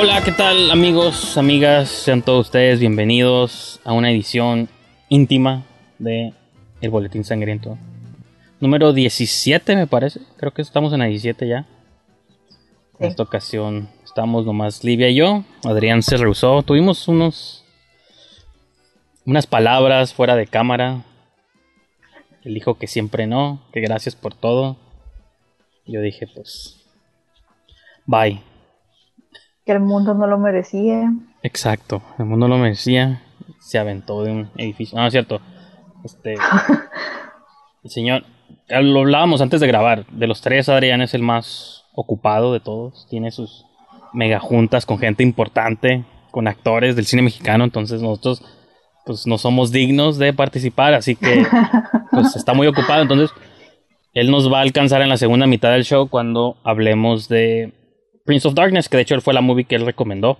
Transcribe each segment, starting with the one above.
Hola, ¿qué tal amigos, amigas? Sean todos ustedes bienvenidos a una edición íntima de El Boletín Sangriento. Número 17 me parece, creo que estamos en la 17 ya. En esta ocasión estamos nomás Livia y yo. Adrián se rehusó. Tuvimos unos unas palabras fuera de cámara. Él dijo que siempre no, que gracias por todo. Yo dije, pues, bye. Que el mundo no lo merecía. Exacto, el mundo lo merecía. Se aventó de un edificio. No, es cierto. Este. el señor. Lo hablábamos antes de grabar. De los tres, Adrián es el más ocupado de todos. Tiene sus mega juntas con gente importante, con actores del cine mexicano. Entonces, nosotros, pues, no somos dignos de participar. Así que, pues, está muy ocupado. Entonces, él nos va a alcanzar en la segunda mitad del show cuando hablemos de Prince of Darkness, que de hecho fue la movie que él recomendó,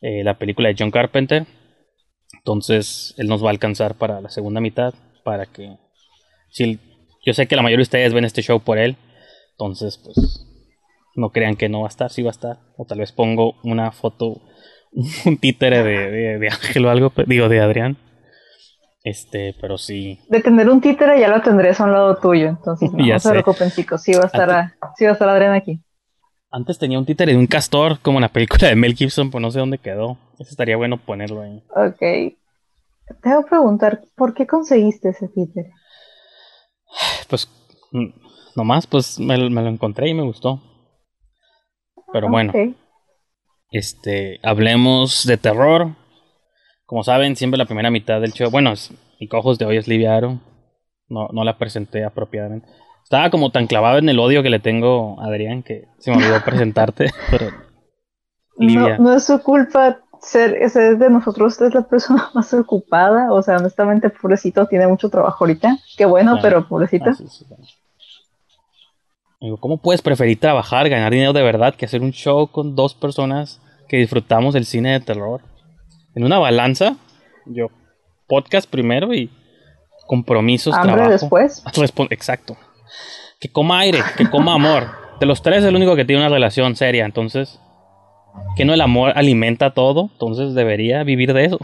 eh, la película de John Carpenter. Entonces, él nos va a alcanzar para la segunda mitad, para que... Si yo sé que la mayoría de ustedes ven este show por él, entonces, pues, no crean que no va a estar, sí va a estar. O tal vez pongo una foto, un títere de, de, Ángel o algo, digo, de Adrián. Este, pero sí. De tener un títere ya lo tendrías a un lado tuyo, entonces no, se preocupen chicos, sí va a estar, sí va a estar Adrián aquí. Antes tenía un títere de un castor, como en la película de Mel Gibson, pues no sé dónde quedó. Eso estaría bueno ponerlo ahí. Ok. Te voy a preguntar, ¿por qué conseguiste ese títere? Pues, mm, nomás, pues me, lo encontré y me gustó. Pero bueno. Este, hablemos de terror. Como saben, siempre la primera mitad del show. Bueno, mi cojos de hoy es Livia No, no la presenté apropiadamente. Estaba como tan clavado en el odio que le tengo a Adrián que se me olvidó presentarte. Pero, No, no, es su culpa ser, es de nosotros, usted es la persona más ocupada. O sea, honestamente, pobrecito, tiene mucho trabajo ahorita. Qué bueno, pero pobrecito. Ah, Digo, ¿cómo puedes preferir trabajar, ganar dinero de verdad, que hacer un show con dos personas que disfrutamos del cine de terror? En una balanza, yo, podcast primero y compromisos, ¿Hambre trabajo. después? Exacto que coma aire, que coma amor. De los tres es el único que tiene una relación seria, entonces, que no el amor alimenta todo, entonces debería vivir de eso.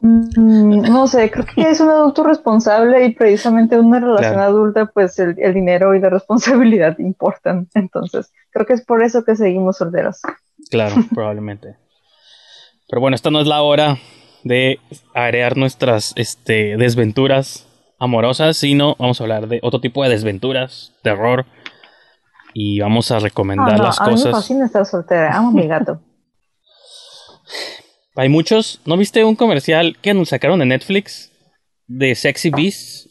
Mm, no sé, creo que es un adulto responsable y precisamente una relación adulta, pues el, dinero y la responsabilidad importan. Entonces, creo que es por eso que seguimos solteros. Claro, probablemente. Pero bueno, esta no es la hora de arear nuestras este, desventuras amorosas, sino vamos a hablar de otro tipo de desventuras, terror. Y vamos a recomendar las cosas. A mí me fascina estar soltera, amo a mi gato. Hay muchos. ¿No viste un comercial que nos sacaron de Netflix? De Sexy Beasts.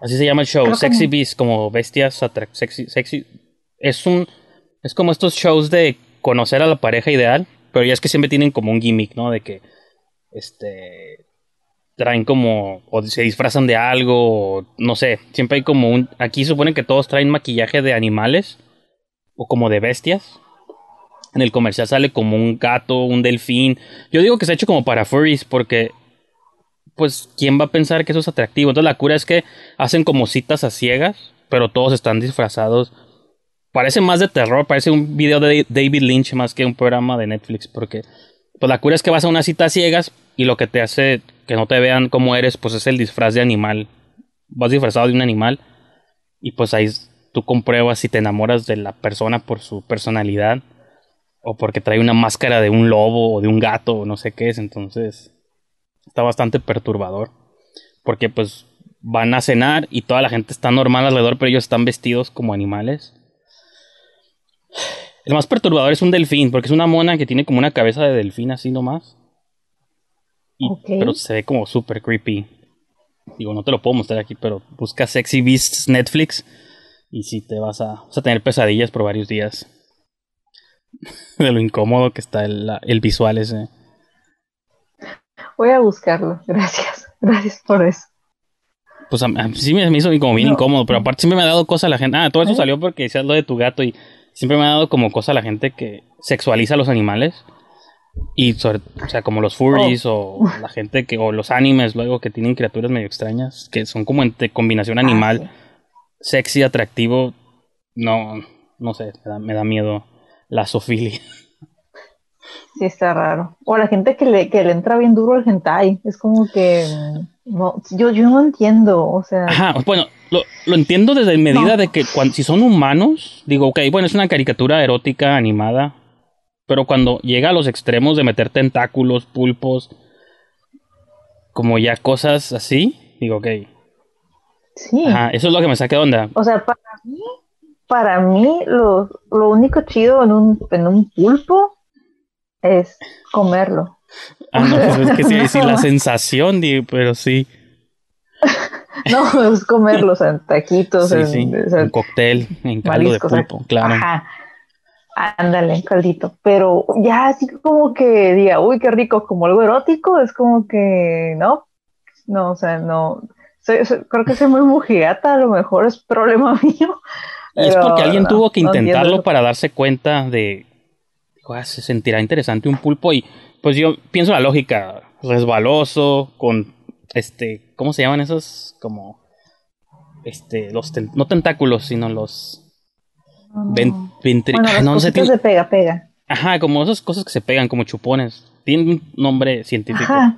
Así se llama el show. Sexy Beasts, como bestias sexy, sexy. Es un. Es como estos shows de conocer a la pareja ideal. Pero ya es que siempre tienen como un gimmick, ¿no? De que. Este traen como, o se disfrazan de algo, o, no sé, siempre hay como un, aquí supone que todos traen maquillaje de animales, o como de bestias. En el comercial sale como un gato, un delfín. Yo digo que se ha hecho como para furries porque, pues, ¿quién va a pensar que eso es atractivo? Entonces la cura es que hacen como citas a ciegas, pero todos están disfrazados. Parece más de terror, parece un video de David Lynch más que un programa de Netflix, porque, pues la cura es que vas a una cita a ciegas y lo que te hace que no te vean cómo eres, pues es el disfraz de animal. Vas disfrazado de un animal y pues ahí tú compruebas si te enamoras de la persona por su personalidad o porque trae una máscara de un lobo o de un gato o no sé qué es. Entonces está bastante perturbador porque pues van a cenar y toda la gente está normal alrededor, pero ellos están vestidos como animales. El más perturbador es un delfín, porque es una mona que tiene como una cabeza de delfín así nomás. Pero se ve como súper creepy. Digo, no te lo puedo mostrar aquí, pero busca Sexy Beasts Netflix y si te vas a, vas a tener pesadillas por varios días. de lo incómodo que está el, el visual ese. Voy a buscarlo, gracias. Gracias por eso. Pues a, sí me, hizo como bien incómodo, pero aparte siempre me ha dado cosa a la gente. Ah, todo eso salió porque decías lo de tu gato y siempre me ha dado como cosa a la gente que sexualiza a los animales. Y sobre, o sea, como los furries oh. o la gente que, o los animes luego que tienen criaturas medio extrañas, que son como entre combinación ah, animal, sexy, atractivo, no, no sé, me da, miedo. la sofilia. Sí, está raro. O la gente que le, que le entra bien duro el hentai. Es como que. No, yo, yo no entiendo. O sea. Ajá, bueno, lo, lo entiendo desde medida de que cuando, si son humanos, digo, ok, bueno, es una caricatura erótica animada. Pero cuando llega a los extremos de meter tentáculos, pulpos, como ya cosas así, digo, ok. Sí. Ajá, eso es lo que me saca de onda. O sea, para mí, para mí lo, lo único chido en un, en un pulpo es comerlo. Ah, no, pues es que sí, sí, la sensación, pero sí. No, es comerlo, o sea, en taquitos, Sí, en, sí, o sea, un cóctel en caldo de pulpo, claro. Ajá. Ándale, caldito. Pero ya así como que diga, uy, qué rico, como algo erótico, es como que no. No, o sea, no. Soy- soy- creo que soy muy mujigata, a lo mejor es problema mío. Y es porque alguien no, tuvo que intentarlo para darse cuenta de, "Ah, se sentirá interesante un pulpo y pues yo pienso la lógica, resbaloso, con este, ¿cómo se llaman esos? Como, este, los, ten- no tentáculos, sino los. Ven- ventri- Bueno, las no, sé, tiene- de pega, pega. ajá, como esas cosas que se pegan como chupones, tiene un nombre científico. Ajá.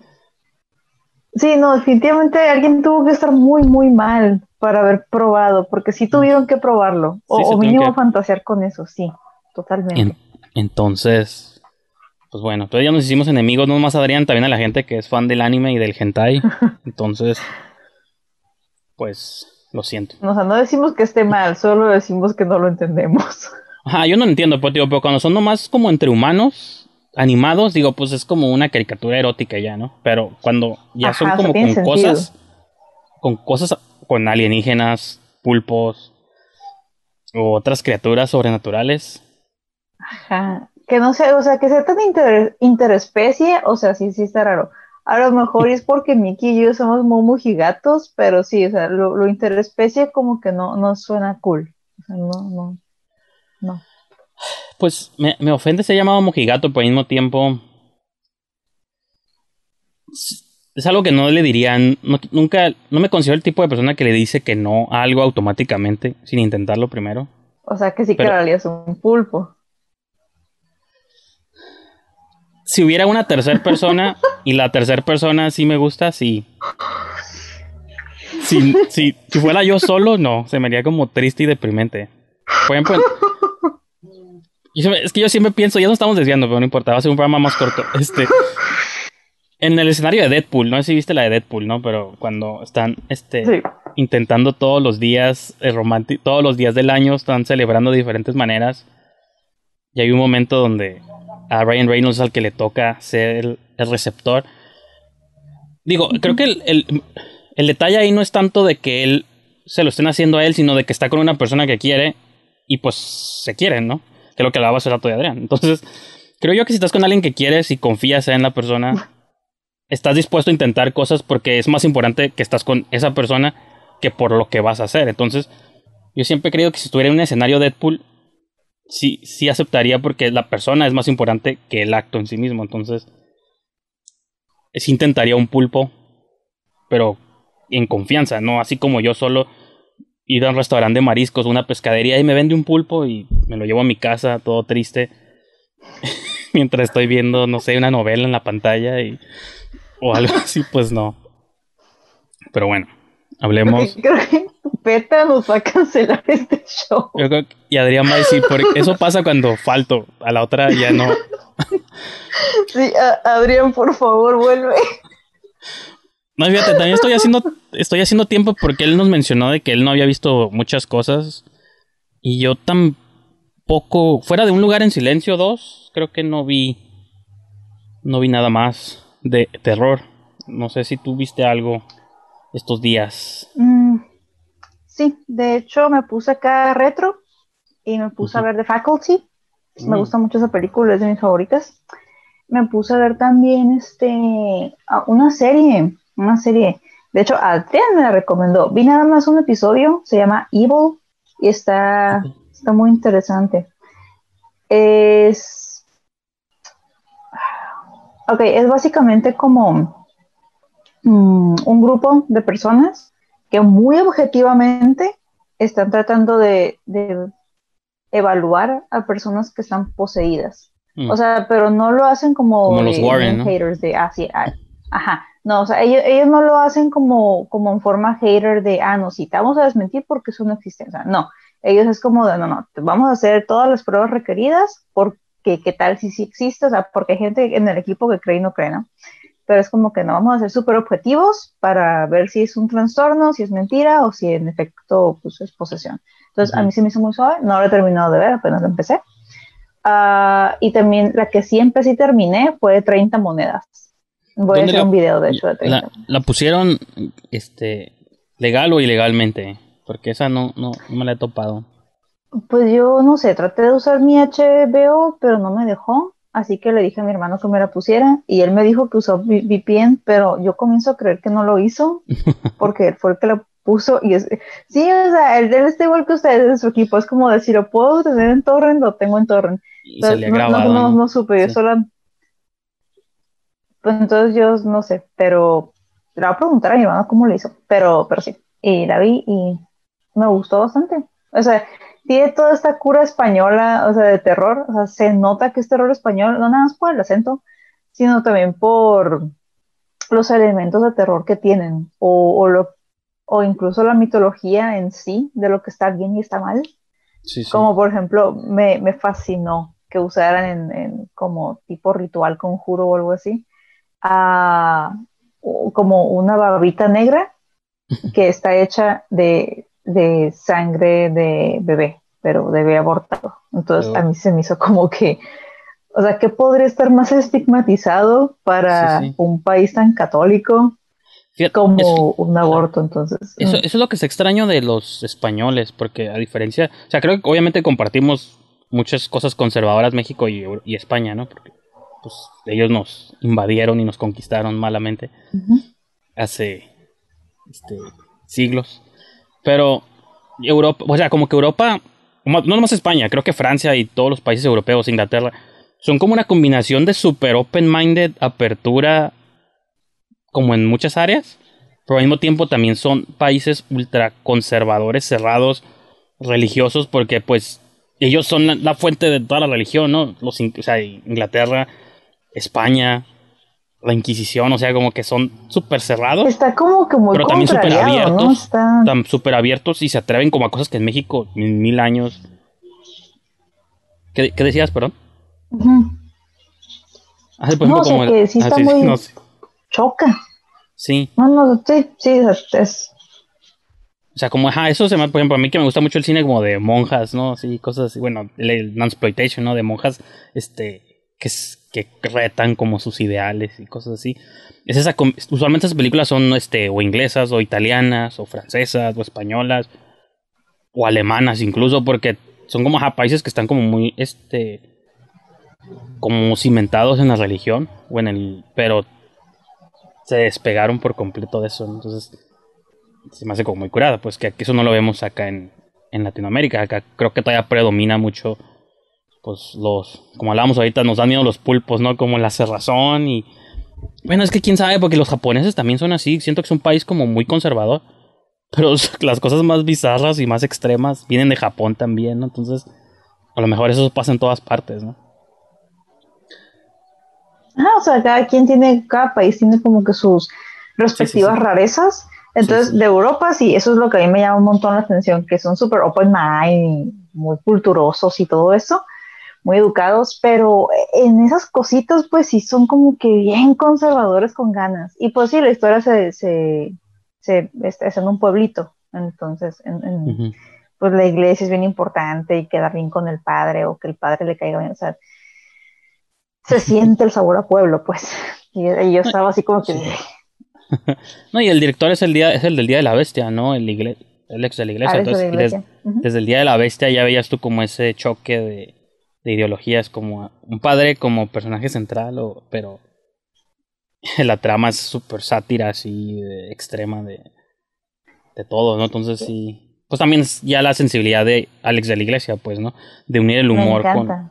Sí, no, definitivamente alguien tuvo que estar muy, muy mal para haber probado, porque sí tuvieron que probarlo, o, Sí, mínimo que- fantasear con eso, sí, totalmente. En- entonces, pues bueno, todavía ya nos hicimos enemigos, no más Adrián, también a la gente que es fan del anime y del hentai. Entonces, pues lo siento. O sea, no decimos que esté mal, solo decimos que no lo entendemos. Ajá, yo no entiendo, pues, digo, pero cuando son nomás como entre humanos animados, digo, pues es como una caricatura erótica ya, ¿no? Pero cuando ya Ajá, son como con sentido. cosas, con cosas, con alienígenas, pulpos o otras criaturas sobrenaturales, Ajá. Que no sé, o sea, que sea tan inter- interespecie, o sea, sí, sí está raro. A lo mejor es porque Miki y yo somos muy mojigatos, pero sí, o sea, lo, lo interespecie como que no, no suena cool. O sea, no, no, no. pues me, me ofende ser llamado mojigato, pero al mismo tiempo es- algo que no le dirían, no- nunca, no me considero el tipo de persona que le dice que no a algo automáticamente, sin intentarlo primero. O sea, que sí que Pero- realidad es un pulpo. Si hubiera una tercera persona y la tercera persona sí me gusta, sí. Si, si, si fuera yo solo, no, se me haría como triste y deprimente. Por ejemplo, es que yo siempre pienso, ya nos estamos desviando, pero no importa, va a ser un programa más corto. Este, en el escenario de Deadpool, no sé si viste la de Deadpool, ¿no? Pero cuando están este, Sí. intentando todos los días, eh, romanti- todos los días del año, están celebrando de diferentes maneras. Y hay un momento donde a Ryan Reynolds al que le toca ser el, receptor. Digo, creo que el, el- el detalle ahí no es tanto de que él se lo estén haciendo a él, sino de que está con una persona que quiere y pues se quieren, ¿no? Que es lo que hablaba hace rato de Adrián. Entonces, creo yo que si estás con alguien que quieres y confías en la persona, estás dispuesto a intentar cosas porque es más importante que estás con esa persona que por lo que vas a hacer. Entonces, yo siempre he creído que si estuviera en un escenario Deadpool, sí, sí aceptaría porque la persona es más importante que el acto en sí mismo. Entonces, sí intentaría un pulpo, pero en confianza, no así como yo solo ir a un restaurante de mariscos, una pescadería y me vende un pulpo y me lo llevo a mi casa todo triste mientras estoy viendo, no sé, una novela en la pantalla y o algo así, pues no. Pero bueno, hablemos. Creo que Peta nos va a cancelar este show. Yo creo que- y Adrián va a decir, porque eso pasa cuando falto, a la otra ya no. Sí, a- Adrián, por favor, vuelve. No, fíjate, también estoy haciendo, estoy haciendo tiempo porque él nos mencionó de que él no había visto muchas cosas. Y yo tampoco, fuera de un lugar en silencio 2, creo que no vi, no vi nada más de terror. No sé si tú viste algo estos días. Mm, sí, de hecho me puse acá retro y me puse a ver The Faculty. Me Mm. gusta mucho esa película, es de mis favoritas. Me puse a ver también este una serie, una serie. De hecho, Adrián me la recomendó. Vi nada más un episodio, se llama Evil y está, está muy interesante. Es Ok, es básicamente como mm, un grupo de personas que muy objetivamente están tratando de, de evaluar a personas que están poseídas. Mm. O sea, pero no lo hacen como, los Warren, haters de, ah, sí, ah, ajá. No, o sea, ellos, ellos no lo hacen como, como en forma hater de, ah, no, sí, te vamos a desmentir porque eso no existe. O sea, no, ellos es como de, no, no, vamos a hacer todas las pruebas requeridas porque qué tal si sí existe, o sea, porque hay gente en el equipo que cree y no cree, ¿no? Pero es como que no vamos a ser súper objetivos para ver si es un trastorno, si es mentira o si en efecto pues, es posesión. Entonces, a mí se me hizo muy suave, no lo he terminado de ver, apenas lo empecé. Uh, y también la que sí empecé y terminé fue 30 monedas. Voy a hacer un video, de hecho, de 30. La, la, pusieron este, legal o ilegalmente? Porque esa no, no, no me la he topado. Pues yo no sé, traté de usar mi HBO, pero no me dejó. Así que le dije a mi hermano que me la pusiera y él me dijo que usó VPN, pero yo comienzo a creer que no lo hizo porque él fue el que lo puso y es, sí, o sea, él, está igual que ustedes de su equipo, es como decir, lo puedo tener en torrent, lo tengo en torrent. Entonces, no, no, no, supe, yo solo... Pues entonces yo no sé, pero le voy a preguntar a mi hermano cómo lo hizo, pero, pero sí, y la vi y me gustó bastante. O sea, tiene toda esta cura española, o sea, de terror, o sea, se nota que es terror español, no nada más por el acento, sino también por los elementos de terror que tienen, o, lo, o incluso la mitología en sí, de lo que está bien y está mal. Como por ejemplo, me, me fascinó que usaran en, como tipo ritual conjuro o algo así, a, como una babita negra que está hecha de, de sangre de bebé, pero de bebé abortado. Entonces a mí se me hizo como que, o sea, ¿qué podría estar más estigmatizado para un país tan católico como un aborto? Entonces, eso, eso, es lo que es extraño de los españoles, porque a diferencia, o sea, creo que obviamente compartimos muchas cosas conservadoras México y, y España, ¿no? Porque pues ellos nos invadieron y nos conquistaron malamente hace este, siglos. Pero Europa, o sea, como que Europa, no nomás España, creo que Francia y todos los países europeos, Inglaterra, son como una combinación de super open-minded, apertura, como en muchas áreas, pero al mismo tiempo también son países ultra conservadores, cerrados, religiosos, porque pues ellos son la, fuente de toda la religión, ¿no? Los, o sea, Inglaterra, España, la Inquisición, o sea, como que son súper cerrados. Está como que muy Pero también súper abiertos. Están súper abiertos y se atreven como a cosas que en México en mil años. ¿Qué, decías, perdón? ah, no, como que sí está muy... Choca. Sí. No, no, sí, sí, es... O sea, como, ajá, eso se me, por ejemplo, a mí que me gusta mucho el cine como de monjas, ¿no? Sí, cosas así, bueno, el, el non-exploitation, ¿no? De monjas, este, que, que retan como sus ideales y cosas así. Es esa, usualmente esas películas son este, o inglesas, o italianas, o francesas, o españolas, o alemanas incluso, porque son como países que están como muy, este, como cimentados en la religión, o en el, pero se despegaron por completo de eso, entonces se me hace como muy curada, pues que eso no lo vemos acá en, en Latinoamérica, acá creo que todavía predomina mucho pues los, como hablábamos ahorita, nos dan miedo los pulpos, ¿no? Como la cerrazón y... Bueno, es que quién sabe, porque los japoneses también son así, siento que es un país como muy conservador, pero las cosas más bizarras y más extremas vienen de Japón también, ¿no? Entonces, a lo mejor eso pasa en todas partes, ¿no? Ah, o sea, cada quien tiene, cada país tiene como que sus respectivas rarezas. Entonces, de Europa, sí, eso es lo que a mí me llama un montón la atención, que son súper open mind, muy culturosos y todo eso muy educados, pero en esas cositas, pues sí son como que bien conservadores con ganas. Y pues sí, la historia se, se, se es en un pueblito, entonces, en, pues la iglesia es bien importante y queda bien con el padre o que el padre le caiga bien, o sea, se siente el sabor a pueblo, pues. Y, yo estaba así como que... no, y el director es el día, es el del Día de la Bestia, ¿no? El, el ex de la iglesia. Entonces, desde el Día de la Bestia ya veías tú como ese choque de de ideologías como un padre como personaje central, o, pero la trama es súper sátira así extrema de, de todo, ¿no? Entonces sí, pues también es ya la sensibilidad de Alex de la Iglesia, pues, ¿no? De unir el humor con...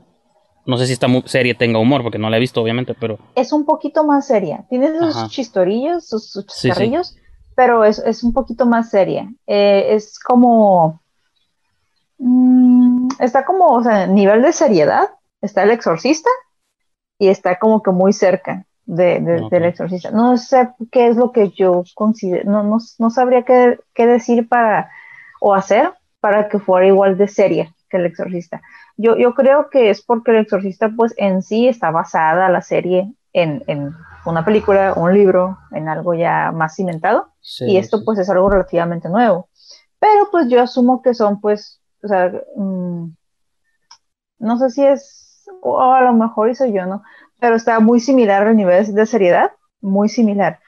No sé si esta serie tenga humor, porque no la he visto, obviamente, pero... Es un poquito más seria. Tiene sus chistorillos, sus, sus pero es, es, un poquito más seria. Eh, es como... Mm, está como, o sea, nivel de seriedad, está el exorcista y está como que muy cerca de, del exorcista. No sé qué es lo que yo considero, no, no, sabría qué, qué, decir para, o hacer para que fuera igual de seria que el exorcista. Yo, yo creo que es porque el exorcista pues en sí está basada la serie en, en una película, un libro, en algo ya más cimentado, y esto pues es algo relativamente nuevo. Pero pues yo asumo que son pues, o sea, mm, no sé si es, o a lo mejor hizo yo, ¿no? Pero está muy similar al nivel de seriedad, muy similar.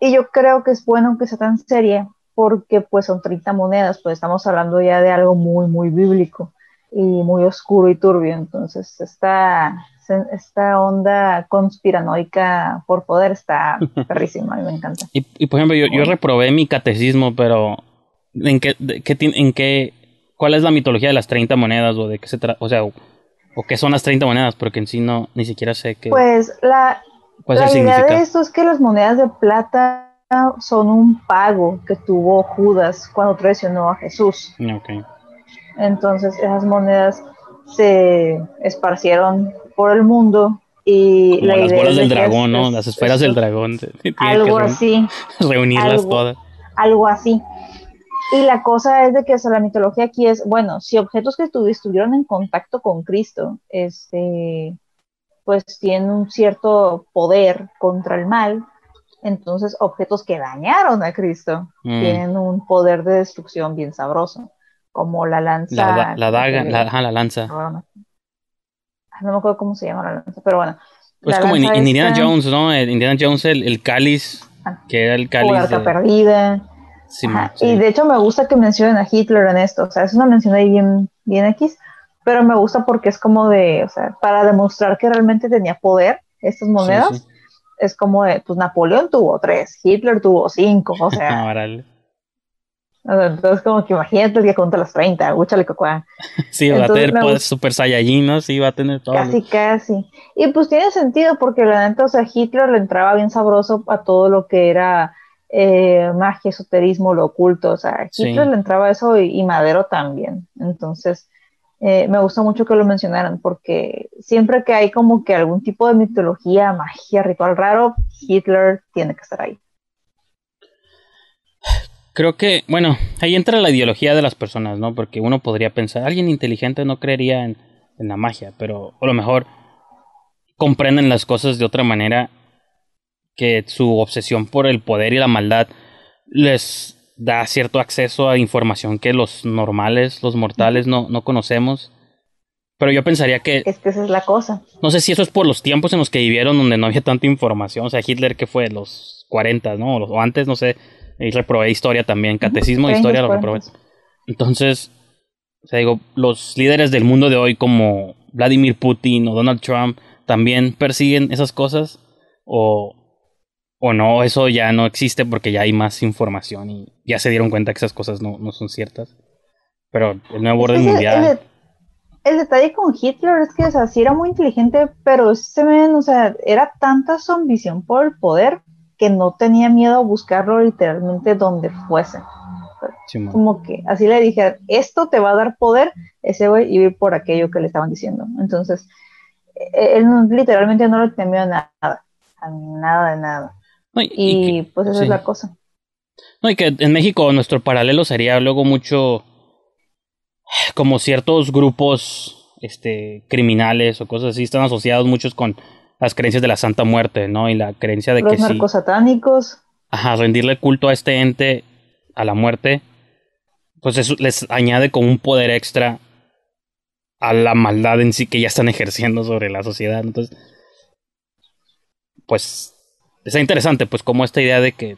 Y yo creo que es bueno que sea tan seria porque pues son 30 monedas, pues estamos hablando ya de algo muy, muy bíblico y muy oscuro y turbio. Entonces, esta, esta onda conspiranoica por poder está perrísima, a mí me encanta. Y, por ejemplo, yo, yo, reprobé mi catecismo, pero ¿en qué, qué, en qué, cuál es la mitología de las 30 monedas o de qué se trata? O sea, o, qué son las 30 monedas, porque en sí no, ni siquiera sé qué. Pues la, la idea de esto es que las monedas de plata son un pago que tuvo Judas cuando traicionó a Jesús. Entonces esas monedas se esparcieron por el mundo y Como las bolas del dragón, ¿no? Las esferas del dragón. Algo así. Reunirlas todas. Algo así. Y la cosa es de que la mitología aquí es, bueno, si objetos que estuvieron en contacto con Cristo, este, pues tienen un cierto poder contra el mal, entonces, objetos que dañaron a Cristo mm. tienen un poder de destrucción bien sabroso, como la lanza. La, daga, la, la lanza. Ah, no, me acuerdo cómo se llama la lanza, pero bueno. Pues como en, Indiana Jones, ¿no? En Indiana Jones, el, cáliz, ah, que era el cáliz. O la de... perdida. Sí, Y de hecho me gusta que mencionen a Hitler en esto, o sea, es una mención ahí bien, bien X, pero me gusta porque es como de, o sea, para demostrar que realmente tenía poder estas monedas es como de, pues Napoleón tuvo tres, Hitler tuvo cinco, o sea. entonces, como que imagínate el que cuenta las 30, úchale cocuá. Sí, va a tener pues, Super Saiyajin, ¿no? Sí, va a tener todo. Casi, casi. Y pues tiene sentido, porque la neta, o sea, Hitler le entraba bien sabroso a todo lo que era eh, magia, esoterismo, lo oculto. O sea, Hitler le entraba eso y Madero también. Entonces, eh, me gusta mucho que lo mencionaran porque siempre que hay como que algún tipo de mitología, magia, ritual raro, Hitler tiene que estar ahí. Creo que, bueno, ahí entra la ideología de las personas, ¿no? Porque uno podría pensar, alguien inteligente no creería en, en la magia, pero a lo mejor comprenden las cosas de otra manera que su obsesión por el poder y la maldad les da cierto acceso a información que los normales, los mortales no, no conocemos. Pero yo pensaría que... Es que esa es la cosa. No sé si eso es por los tiempos en los que vivieron donde no había tanta información. O sea, Hitler que fue los 40, ¿no? O antes, no sé. Y reprobé historia también. Catecismo de historia lo reprobé. Entonces, o sea, digo, los líderes del mundo de hoy como Vladimir Putin o Donald Trump también persiguen esas cosas. O, o no, eso ya no existe porque ya hay más información y ya se dieron cuenta que esas cosas no, no son ciertas. Pero el nuevo orden mundial. El, detalle con Hitler es que, o sea, sí era muy inteligente, pero se ven, o sea, era tanta su ambición por el poder que no tenía miedo a buscarlo literalmente donde fuese. Como que así le dije, esto te va a dar poder, ese güey iba por aquello que le estaban diciendo. Entonces, e, él literalmente no le temía nada, a nada de nada y, pues esa es la cosa. No, y que en México nuestro paralelo sería luego mucho como ciertos grupos este criminales o cosas así están asociados muchos con las creencias de la Santa Muerte, ¿no? Y la creencia de que narcos satánicos. Ajá, rendirle culto a este ente, a la muerte, pues eso les añade como un poder extra a la maldad en sí que ya están ejerciendo sobre la sociedad. Entonces, pues está interesante, pues, como esta idea de que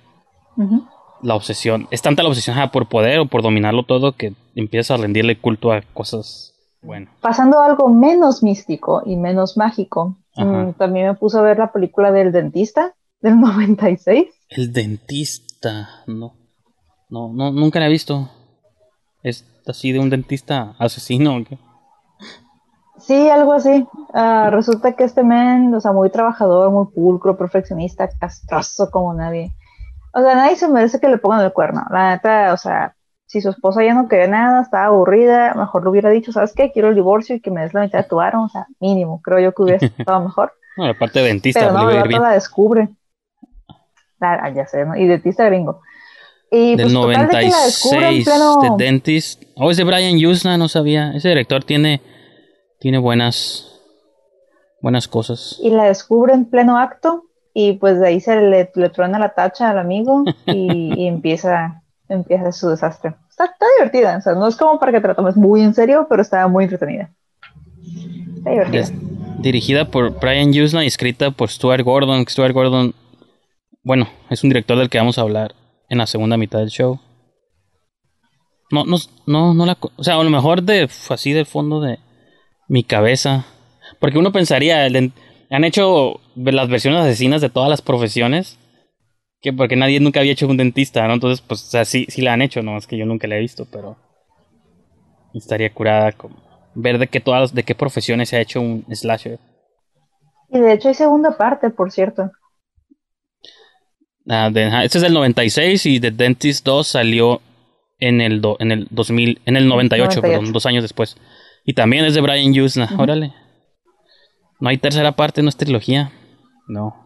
la obsesión, es tanta la obsesión por poder o por dominarlo todo que empiezas a rendirle culto a cosas, bueno. Pasando a algo menos místico y menos mágico, mm, también me puse a ver la película del dentista del 96. El dentista, no. No, no, nunca la he visto. Es así de un dentista asesino. ¿qué? Sí, algo así. Ah, resulta que este men, o sea, muy trabajador, muy pulcro, perfeccionista, castroso como nadie. O sea, nadie se merece que le pongan el cuerno. La neta, o sea, si su esposa ya no quería nada, estaba aburrida, mejor le hubiera dicho, ¿sabes qué? Quiero el divorcio y que me des la mitad de tu aro, o sea, mínimo, creo yo que hubiera estado mejor. No, la parte de dentista, pero no, el la descubre. Ah, ya sé, ¿no? Y dentista gringo. Y Del pues, total 96, de que la descubre en pleno... de Dentist. Oh, es de Brian Usna, no sabía. Ese director tiene, tiene buenas, buenas cosas. Y la descubre en pleno acto y pues de ahí se le, le truena la tacha al amigo y, y empieza, empieza su desastre. Está, está, divertida, o sea, no es como para que te la tomes muy en serio, pero está muy entretenida. Está divertida. Es dirigida por Brian Usna y escrita por Stuart Gordon. Stuart Gordon, bueno, es un director del que vamos a hablar en la segunda mitad del show. No, no, no, no la, o sea, a lo mejor de así del fondo de mi cabeza, porque uno pensaría, han hecho las versiones asesinas de todas las profesiones, que porque nadie nunca había hecho un dentista, ¿no? Entonces, pues, o sea, sí, sí la han hecho, no es que yo nunca la he visto, pero estaría curada como ver de qué todas, de qué profesiones se ha hecho un slasher. Y de hecho hay segunda parte, por cierto. De, este es del 96 y The Dentist 2 salió en el, do, en el 2000, en el 98, 98. Perdón, dos años después. Y también es de Brian uh -huh. órale. No hay tercera parte, no es trilogía. No.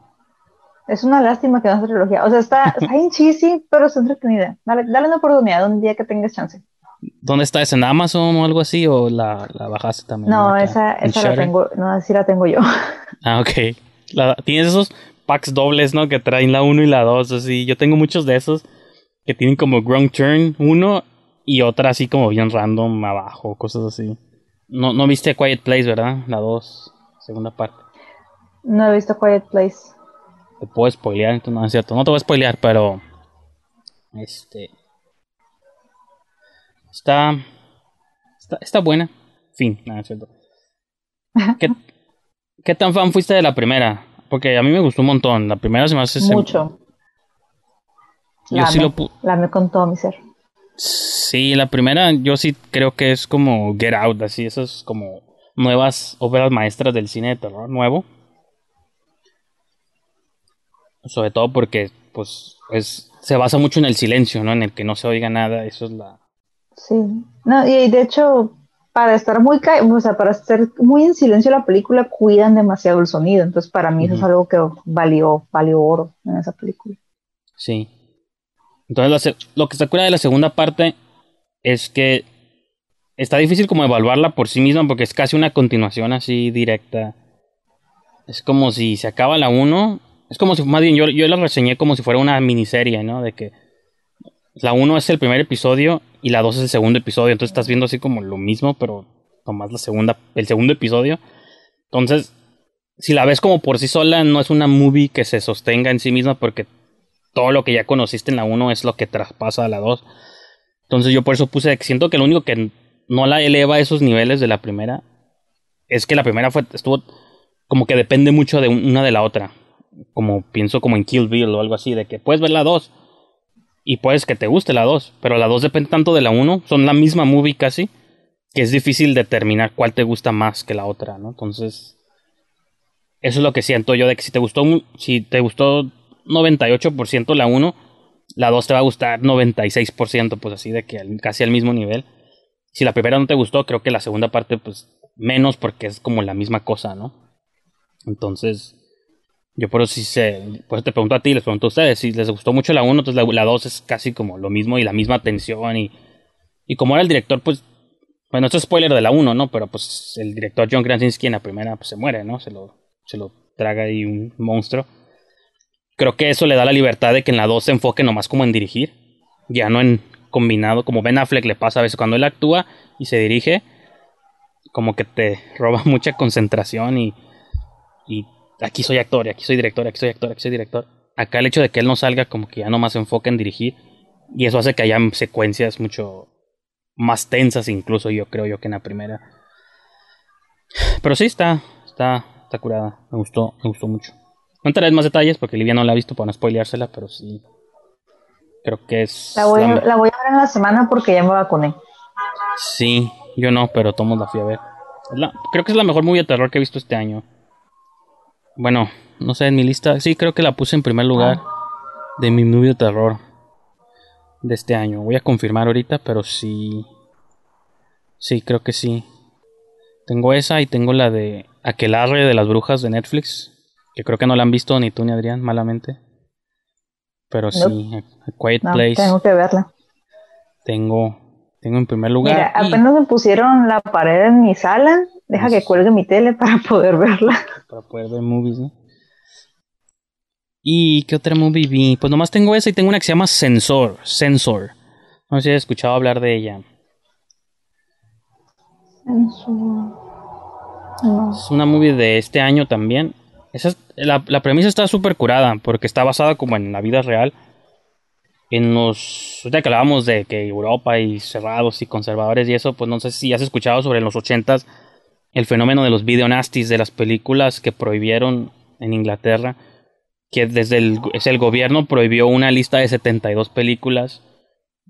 Es una lástima que no es trilogía. O sea, está, está en cheesy, pero está entretenida. Dale, dale una oportunidad un día que tengas chance. ¿Dónde está? ¿Es en Amazon o algo así? ¿O la, la bajaste también? No, esa, esa la tengo, no, sí la tengo yo. Ah, ok. La, Tienes esos packs dobles, ¿no? Que traen la 1 y la 2, así. Yo tengo muchos de esos que tienen como Ground Turn 1 y otra así como bien random abajo, cosas así. No, no viste Quiet Place, ¿verdad? La 2, segunda parte. No he visto Quiet Place. Te puedo spoilear, entonces no es cierto. No te voy a spoilear, pero. Este. Está. Está, está buena. Fin, nada, es cierto. ¿Qué, ¿Qué tan fan fuiste de la primera? Porque a mí me gustó un montón. La primera se me hace. Mucho. Yo la sí lo pu La me con todo mi ser. Sí, la primera yo sí creo que es como Get Out, así, esas como nuevas obras maestras del cine de terror nuevo. Sobre todo porque, pues, es, se basa mucho en el silencio, ¿no? En el que no se oiga nada, eso es la... Sí, no, y de hecho, para estar muy, o sea, para estar muy en silencio la película, cuidan demasiado el sonido, entonces para mí uh -huh. eso es algo que valió, valió oro en esa película. Sí. Entonces, lo que se cura de la segunda parte es que está difícil como evaluarla por sí misma porque es casi una continuación así directa. Es como si se acaba la 1. Es como si, más bien, yo, yo la reseñé como si fuera una miniserie, ¿no? De que la 1 es el primer episodio y la 2 es el segundo episodio. Entonces estás viendo así como lo mismo, pero nomás la segunda, el segundo episodio. Entonces, si la ves como por sí sola, no es una movie que se sostenga en sí misma porque todo lo que ya conociste en la 1 es lo que traspasa a la 2. Entonces yo por eso puse, siento que lo único que no la eleva a esos niveles de la primera es que la primera fue, estuvo como que depende mucho de una de la otra. Como pienso como en Kill Bill o algo así, de que puedes ver la 2 y puedes que te guste la 2, pero la 2 depende tanto de la 1, son la misma movie casi, que es difícil determinar cuál te gusta más que la otra, ¿no? Entonces, eso es lo que siento yo de que si te gustó, si te gustó 98% la 1, la 2 te va a gustar 96%, pues así de que casi al mismo nivel. Si la primera no te gustó, creo que la segunda parte, pues menos porque es como la misma cosa, ¿no? Entonces, yo por eso sí sé, por eso te pregunto a ti, les pregunto a ustedes, si les gustó mucho la 1, entonces la, la 2 es casi como lo mismo y la misma tensión y, y como era el director, pues, bueno, esto es spoiler de la 1, ¿no? Pero pues el director John Krasinski en la primera pues, se muere, ¿no? Se lo, se lo traga ahí un monstruo creo que eso le da la libertad de que en la 2 se enfoque nomás como en dirigir, ya no en combinado, como Ben Affleck le pasa a veces cuando él actúa y se dirige, como que te roba mucha concentración y, y aquí soy actor, y aquí soy director, y aquí soy actor, aquí soy director. Acá el hecho de que él no salga como que ya nomás se enfoca en dirigir y eso hace que haya secuencias mucho más tensas incluso yo creo yo que en la primera. Pero sí está, está, está curada, me gustó, me gustó mucho. No entraré más detalles porque Livia no la ha visto para no spoileársela, pero sí. Creo que es. La voy, la, la voy a ver en la semana porque ya me vacuné. Sí, yo no, pero todos la fui a ver. La, creo que es la mejor movie de terror que he visto este año. Bueno, no sé, en mi lista. Sí, creo que la puse en primer lugar ah. de mi movie de terror. de este año. Voy a confirmar ahorita, pero sí. Sí, creo que sí. Tengo esa y tengo la de Aquelarre de las Brujas de Netflix. Que creo que no la han visto ni tú ni Adrián, malamente. Pero sí, A Quiet Place. Tengo que verla. Tengo, tengo en primer lugar. Mira, apenas me pusieron la pared en mi sala. Deja que cuelgue mi tele para poder verla. Para poder ver movies, ¿no? ¿Y qué otra movie vi? Pues nomás tengo esa y tengo una que se llama Sensor. Sensor. No sé si has escuchado hablar de ella. Sensor. Es una movie de este año también. Esa la, la, premisa está súper curada porque está basada como en la vida real. En los... Ya que hablábamos de que Europa y cerrados y conservadores y eso, pues no sé si has escuchado sobre los ochentas el fenómeno de los video nasties de las películas que prohibieron en Inglaterra que desde el, es el gobierno prohibió una lista de 72 películas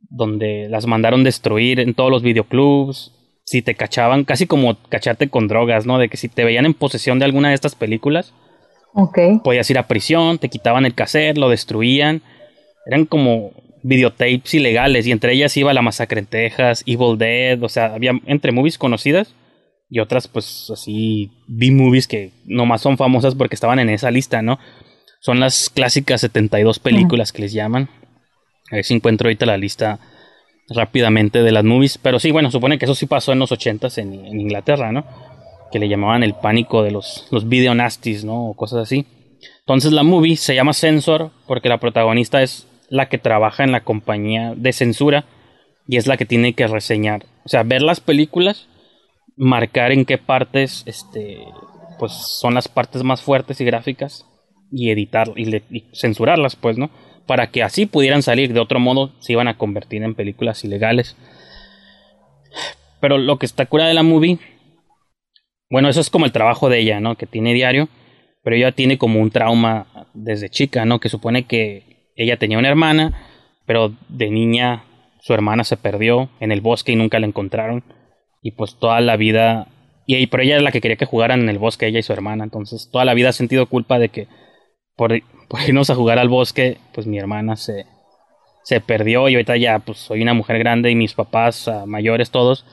donde las mandaron destruir en todos los videoclubs. Si te cachaban, casi como cacharte con drogas, ¿no? De que si te veían en posesión de alguna de estas películas, okay. podías ir a prisión, te quitaban el cassette, lo destruían. Eran como videotapes ilegales y entre ellas iba La Masacre en Texas, Evil Dead, o sea, había entre movies conocidas y otras pues así B-movies que nomás son famosas porque estaban en esa lista, ¿no? Son las clásicas 72 películas que les llaman. A ver si encuentro ahorita la lista rápidamente de las movies. Pero sí, bueno, supone que eso sí pasó en los 80s en, Inglaterra, ¿no? Que le llamaban el pánico de los, los video nasties, ¿no? O cosas así. Entonces la movie se llama Censor porque la protagonista es la que trabaja en la compañía de censura y es la que tiene que reseñar. O sea, ver las películas, marcar en qué partes este, pues son las partes más fuertes y gráficas y editar y, censurarlas, pues, ¿no? Para que así pudieran salir, de otro modo se iban a convertir en películas ilegales. Pero lo que está cura de la movie, bueno, eso es como el trabajo de ella, ¿no? Que tiene diario, pero ella tiene como un trauma desde chica, ¿no? Que supone que ella tenía una hermana, pero de niña su hermana se perdió en el bosque y nunca la encontraron. Y pues toda la vida y pero ella era la que quería que jugaran en el bosque, ella y su hermana. Entonces, toda la vida ha sentido culpa de que por, irnos a jugar al bosque, pues mi hermana se, se perdió y ahorita ya pues soy una mujer grande y mis papás ah, mayores todos,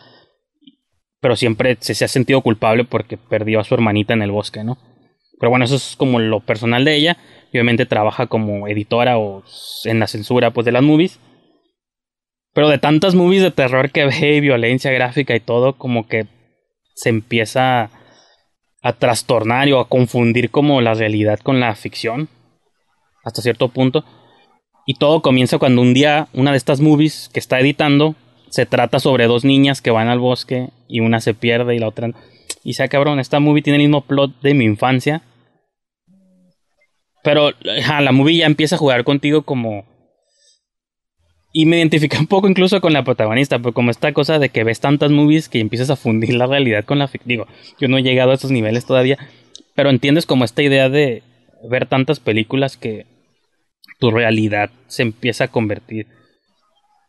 pero siempre se, se, ha sentido culpable porque perdió a su hermanita en el bosque, ¿no? Pero bueno, eso es como lo personal de ella. Y obviamente trabaja como editora o en la censura pues de las movies. Pero de tantas movies de terror que ve y violencia gráfica y todo, como que se empieza a trastornar o a confundir como la realidad con la ficción hasta cierto punto. Y todo comienza cuando un día una de estas movies que está editando se trata sobre dos niñas que van al bosque y una se pierde y la otra... Y sea cabrón, esta movie tiene el mismo plot de mi infancia. Pero la movie ya empieza a jugar contigo como y me identifica un poco incluso con la protagonista, pero como esta cosa de que ves tantas movies que empiezas a fundir la realidad con la ficción. Digo, yo no he llegado a esos niveles todavía, pero entiendes como esta idea de ver tantas películas que tu realidad se empieza a convertir.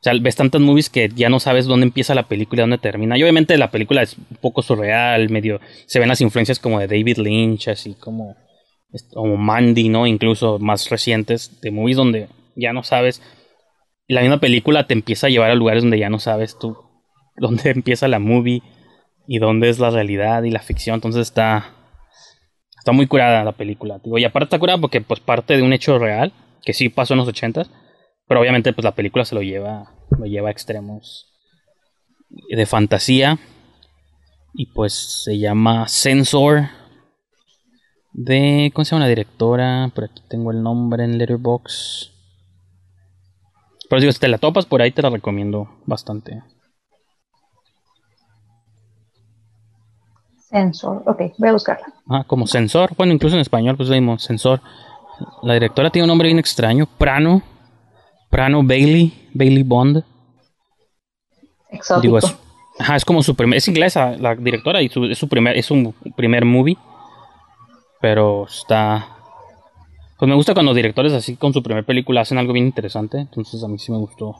O sea, ves tantas movies que ya no sabes dónde empieza la película y dónde termina. Y obviamente la película es un poco surreal, medio. Se ven las influencias como de David Lynch, así como. Como Mandy, ¿no? Incluso más recientes, de movies donde ya no sabes la misma película te empieza a llevar a lugares donde ya no sabes tú dónde empieza la movie y dónde es la realidad y la ficción. Entonces está, está muy curada la película. Digo, y aparte está curada porque pues parte de un hecho real que sí pasó en los ochentas, pero obviamente pues la película se lo lleva, lo lleva a extremos de fantasía y pues se llama Sensor de ¿cómo se llama la directora? Por aquí tengo el nombre en Letterboxd. Pero digo, si te la topas por ahí, te la recomiendo bastante. Sensor, ok, voy a buscarla. Ah, como sensor. Bueno, incluso en español, pues vimos sensor. La directora tiene un nombre bien extraño: Prano. Prano Bailey. Bailey Bond. Exótico. es, ajá, es como su primer. Es inglesa la directora y es su primer. Es un primer movie. Pero está. Pues me gusta cuando directores así con su primera película hacen algo bien interesante. Entonces a mí sí me gustó.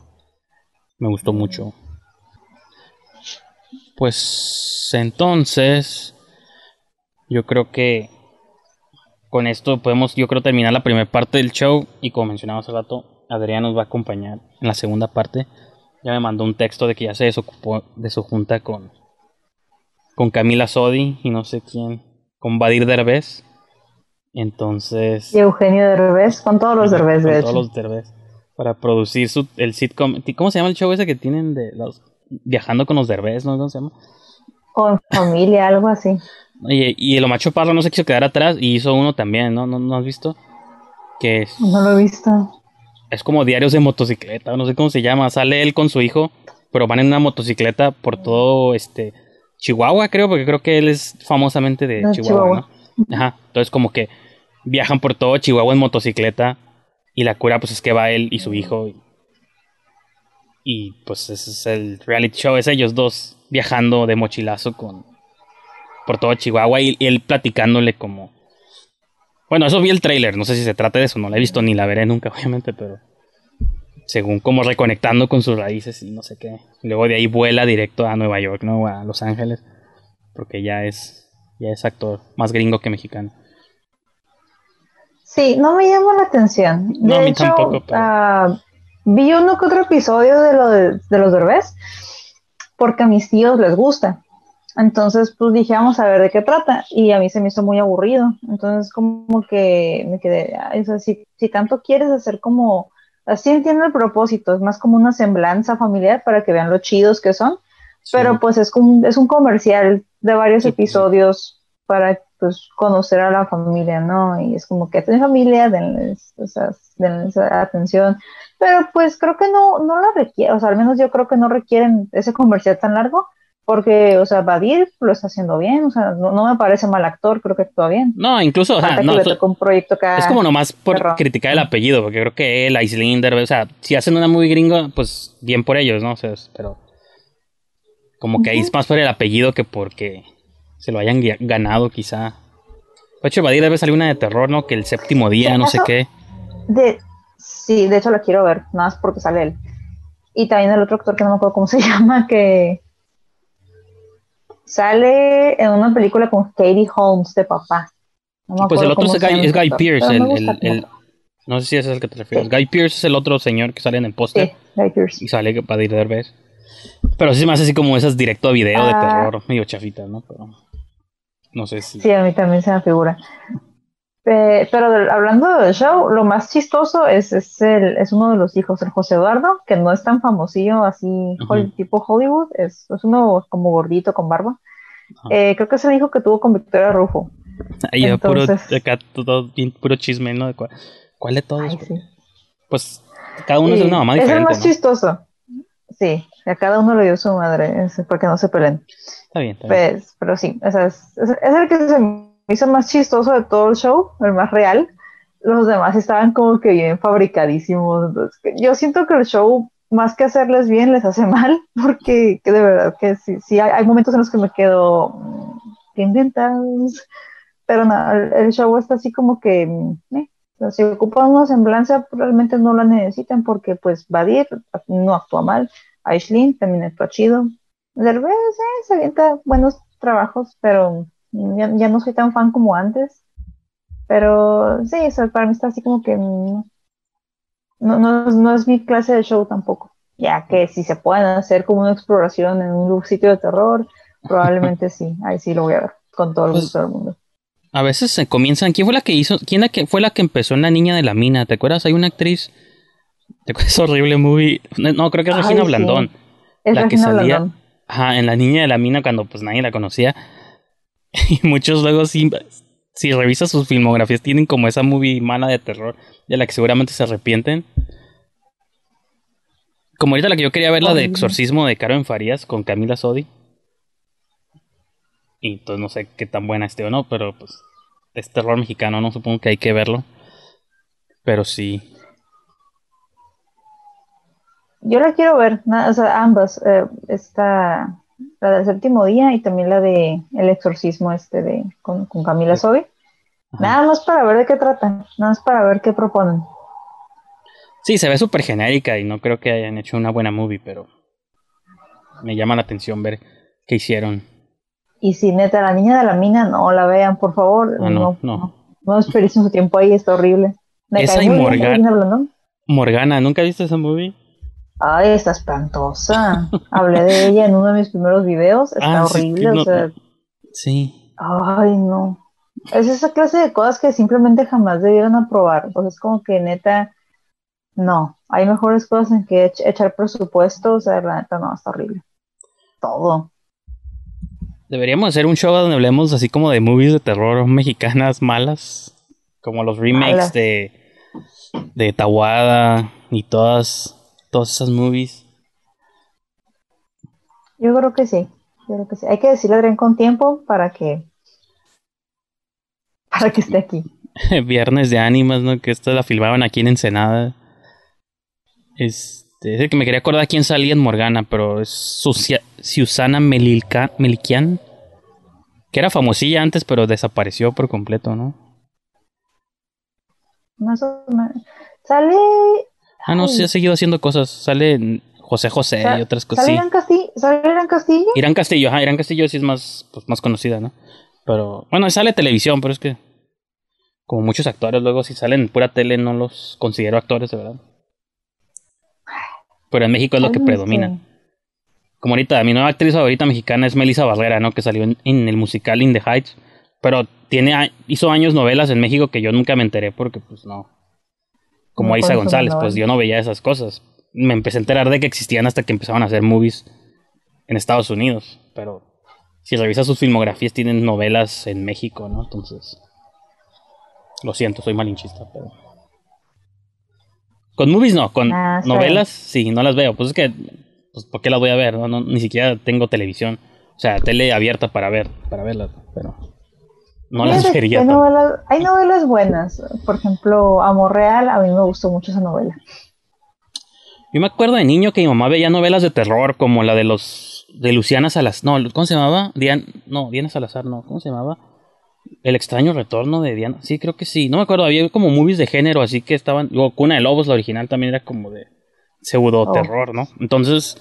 Me gustó mucho. Pues entonces. Yo creo que. Con esto podemos, yo creo, terminar la primera parte del show. Y como mencionaba hace rato, Adrián nos va a acompañar en la segunda parte. Ya me mandó un texto de que ya se desocupó de su junta con, con Camila Sodi y no sé quién, con Badir Derbez. Entonces. Y Eugenio Derbez, con todos los Derbez, de todos los Derbez. Para producir su, el sitcom. ¿Cómo se llama el show ese que tienen de los. Viajando con los Derbez, ¿no? ¿Cómo se llama? O en familia, algo así. Y, y el Omacho Parra no se quiso quedar atrás y hizo uno también, ¿no? ¿No, no has visto? Que es, No lo he visto. Es como diarios de motocicleta, no sé cómo se llama. Sale él con su hijo, pero van en una motocicleta por todo este Chihuahua, creo, porque creo que él es famosamente de De Chihuahua, ¿no? Ajá. Entonces como que viajan por todo Chihuahua en motocicleta y la cura pues es que va él y su hijo y, y, pues ese es el reality show, es ellos dos viajando de mochilazo con por todo Chihuahua y, y él platicándole como bueno, eso vi el trailer, no sé si se trata de eso, no la he visto ni la veré nunca, obviamente, pero según como reconectando con sus raíces y no sé qué. Luego de ahí vuela directo a Nueva York, ¿no? A Los Ángeles, porque ya es ya es actor más gringo que mexicano. Sí, no me llama la atención. De No, a mí hecho, tampoco, pero- ah, vi uno que otro episodio de, lo de, de los Derbez porque a mis tíos les gusta. Entonces, pues dije, vamos a ver de qué trata. Y a mí se me hizo muy aburrido. Entonces, como que me quedé, o sea, si, si tanto quieres hacer como, así entiendo el propósito, es más como una semblanza familiar para que vean lo chidos que son. Pero Sí. pues es un, es un comercial de varios Sí, pues, sí. episodios para pues conocer a la familia, ¿no? Y es como que tienen familia, denles, o sea, denles atención. Pero pues creo que no, no la requiere, o sea, al menos yo creo que no requieren ese comercial tan largo, porque, o sea, Badir lo está haciendo bien, o sea, no, no me parece mal actor, creo que actúa bien. No, incluso, o sea, no, le un proyecto acá. es como nomás por criticar el apellido, porque creo que él, Aislinder, o sea, si hacen una muy gringa, pues bien por ellos, ¿no? O sea, es- pero como que ahí es más por el apellido que porque se lo hayan ganado, quizá. De hecho, Badir debe salir una de terror, ¿no? Que el séptimo día, no sé qué. De, sí, de hecho la quiero ver, nada más porque sale él. Y también el otro actor que no me acuerdo cómo se llama, que sale en una película con Katie Holmes de papá. No Pues el otro es Guy, es Guy Pierce, el, el- no sé si ese es el que te refieres. Sí. Guy Pierce es el otro señor que sale en el póster Sí, Guy Pearce. y sale Badir Derbez. Pero sí se me hace así como esas directo a video de Ah. terror, medio chafitas, ¿no? Pero no sé si... Sí, a mí también se me figura. Pe- pero hablando del show, lo más chistoso es, es, el, es uno de los hijos, el José Eduardo, que no es tan famosillo así, tipo Hollywood, es, es uno como gordito con barba. Eh, creo que es el hijo que tuvo con Victoria Rufo. Ahí ya puro, Entonces- acá todo puro chisme, ¿no? Cuál, ¿Cuál de todos? Ay, sí. Pues cada uno es Sí, una mamá es el diferente, más ¿no? chistoso. Sí, a cada uno le dio su madre, es para que no se peleen. Está bien, está bien. Pues, pero sí, o sea, es, es- es el que se hizo más chistoso de todo el show, el más real. Los demás estaban como que bien fabricadísimos. entonces, yo siento que el show, más que hacerles bien, les hace mal, porque que de verdad que sí, sí hay, hay momentos en los que me quedo, mm, ¿qué intentas? Pero no, el, el show está así como que, mm, eh, si ocupan una semblanza, realmente no la necesitan porque pues Badir no actúa mal, Aishlin también actúa chido, Derbez eh, se avienta buenos trabajos, pero ya, ya no soy tan fan como antes. Pero sí, o sea, para mí está así como que no, no, es- no es mi clase de show tampoco. Ya que si se pueden hacer como una exploración en un sitio de terror, probablemente sí, ahí sí lo voy a ver con todo el Pues, gusto del mundo. A veces se comienzan. ¿Quién fue la que hizo? ¿Quién la que fue la que empezó en La Niña de la Mina? ¿Te acuerdas? Hay una actriz. ¿Te acuerdas? Horrible movie. No, creo que es Ay, Regina sí. Blandón. Es la que salía- Blandón. Ajá, en La Niña de la Mina cuando pues nadie la conocía. Y muchos luego sí, si revisas sus filmografías tienen como esa movie mala de terror de la que seguramente se arrepienten. Como ahorita la que yo quería ver, la de. Exorcismo de Carmen Farías con Camila Sodi. Y entonces no sé qué tan buena esté o no, pero pues es terror mexicano, no supongo que hay que verlo. Pero sí. Yo la quiero ver, o sea, ambas. eh, esta, la del séptimo día y también la de El exorcismo este de con, con Camila. Ajá. Nada más para ver de qué tratan, nada más para ver qué proponen. Sí, se ve súper genérica y no creo que hayan hecho una buena movie, pero me llama la atención ver qué hicieron. Y si neta, la niña de la mina, no la vean, por favor. Ah, no, no, no. no, no desperdicien su tiempo ahí, está horrible. Me Esa y muy bien Morgan- Regina Blandón. Morgana, ¿nunca viste esa movie? Ay, está espantosa. Hablé de ella en uno de mis primeros videos. Está Ah, sí, horrible, no, o sea. Sí. Ay, no. Es esa clase de cosas que simplemente jamás debieron aprobar. O sea, es como que neta, no. Hay mejores cosas en que ech- echar presupuesto. O sea, la neta, no, está horrible. Todo. Deberíamos hacer un show donde hablemos así como de movies de terror mexicanas malas. Como los remakes Malas. de, de Tawada y todas, todas esas movies. Yo creo que sí. Yo creo que sí. Hay que decirle a Adrián con tiempo para que. Para que esté aquí. Viernes de ánimas, ¿no? Que esta la filmaban aquí en Ensenada. Este, es el que me quería acordar quién salía en Morgana, pero es Sucia- Susana Melilca- Melikian. Que era famosilla antes, pero desapareció por completo, ¿no? Más o menos. Sale. Ah, no, sí ha seguido haciendo cosas. Sale en José José Sa- y otras cosas. ¿Sale Sí. Irán Castillo? ¿Sale Irán Castillo? Irán Castillo, ajá, Irán Castillo sí es más, pues, más conocida, ¿no? Pero, bueno, sale televisión, pero es que, como muchos actores, luego si salen en pura tele no los considero actores, de verdad. Pero en México es lo que predomina. Como ahorita, mi nueva actriz favorita mexicana es Melissa Barrera, ¿no? Que salió en, en el musical In the Heights. Pero tiene, hizo años novelas en México que yo nunca me enteré porque, pues, no. Como consumo González, pues yo no veía esas cosas. Me empecé a enterar de que existían hasta que empezaban a hacer movies en Estados Unidos. Pero si revisas sus filmografías, tienen novelas en México, ¿no? Entonces. Lo siento, soy malinchista, pero. Con movies no, con Ah, novelas sí, no las veo. Pues es que, pues, ¿por qué las voy a ver? No, No, ni siquiera tengo televisión. O sea, tele abierta para ver, para verlas, pero no las vería. novelas- hay novelas buenas. Por ejemplo, Amor Real, a mí me gustó mucho esa novela. Yo me acuerdo de niño que mi mamá veía novelas de terror como la de los de Luciana Salazar. No, ¿cómo se llamaba? Diana, no, Diana Salazar, no, ¿cómo se llamaba? El extraño retorno de Diana. Sí, creo que sí. No me acuerdo, había como movies de género, así que estaban. Luego, Cuna de Lobos, la original también era como de pseudo Oh. terror, ¿no? Entonces.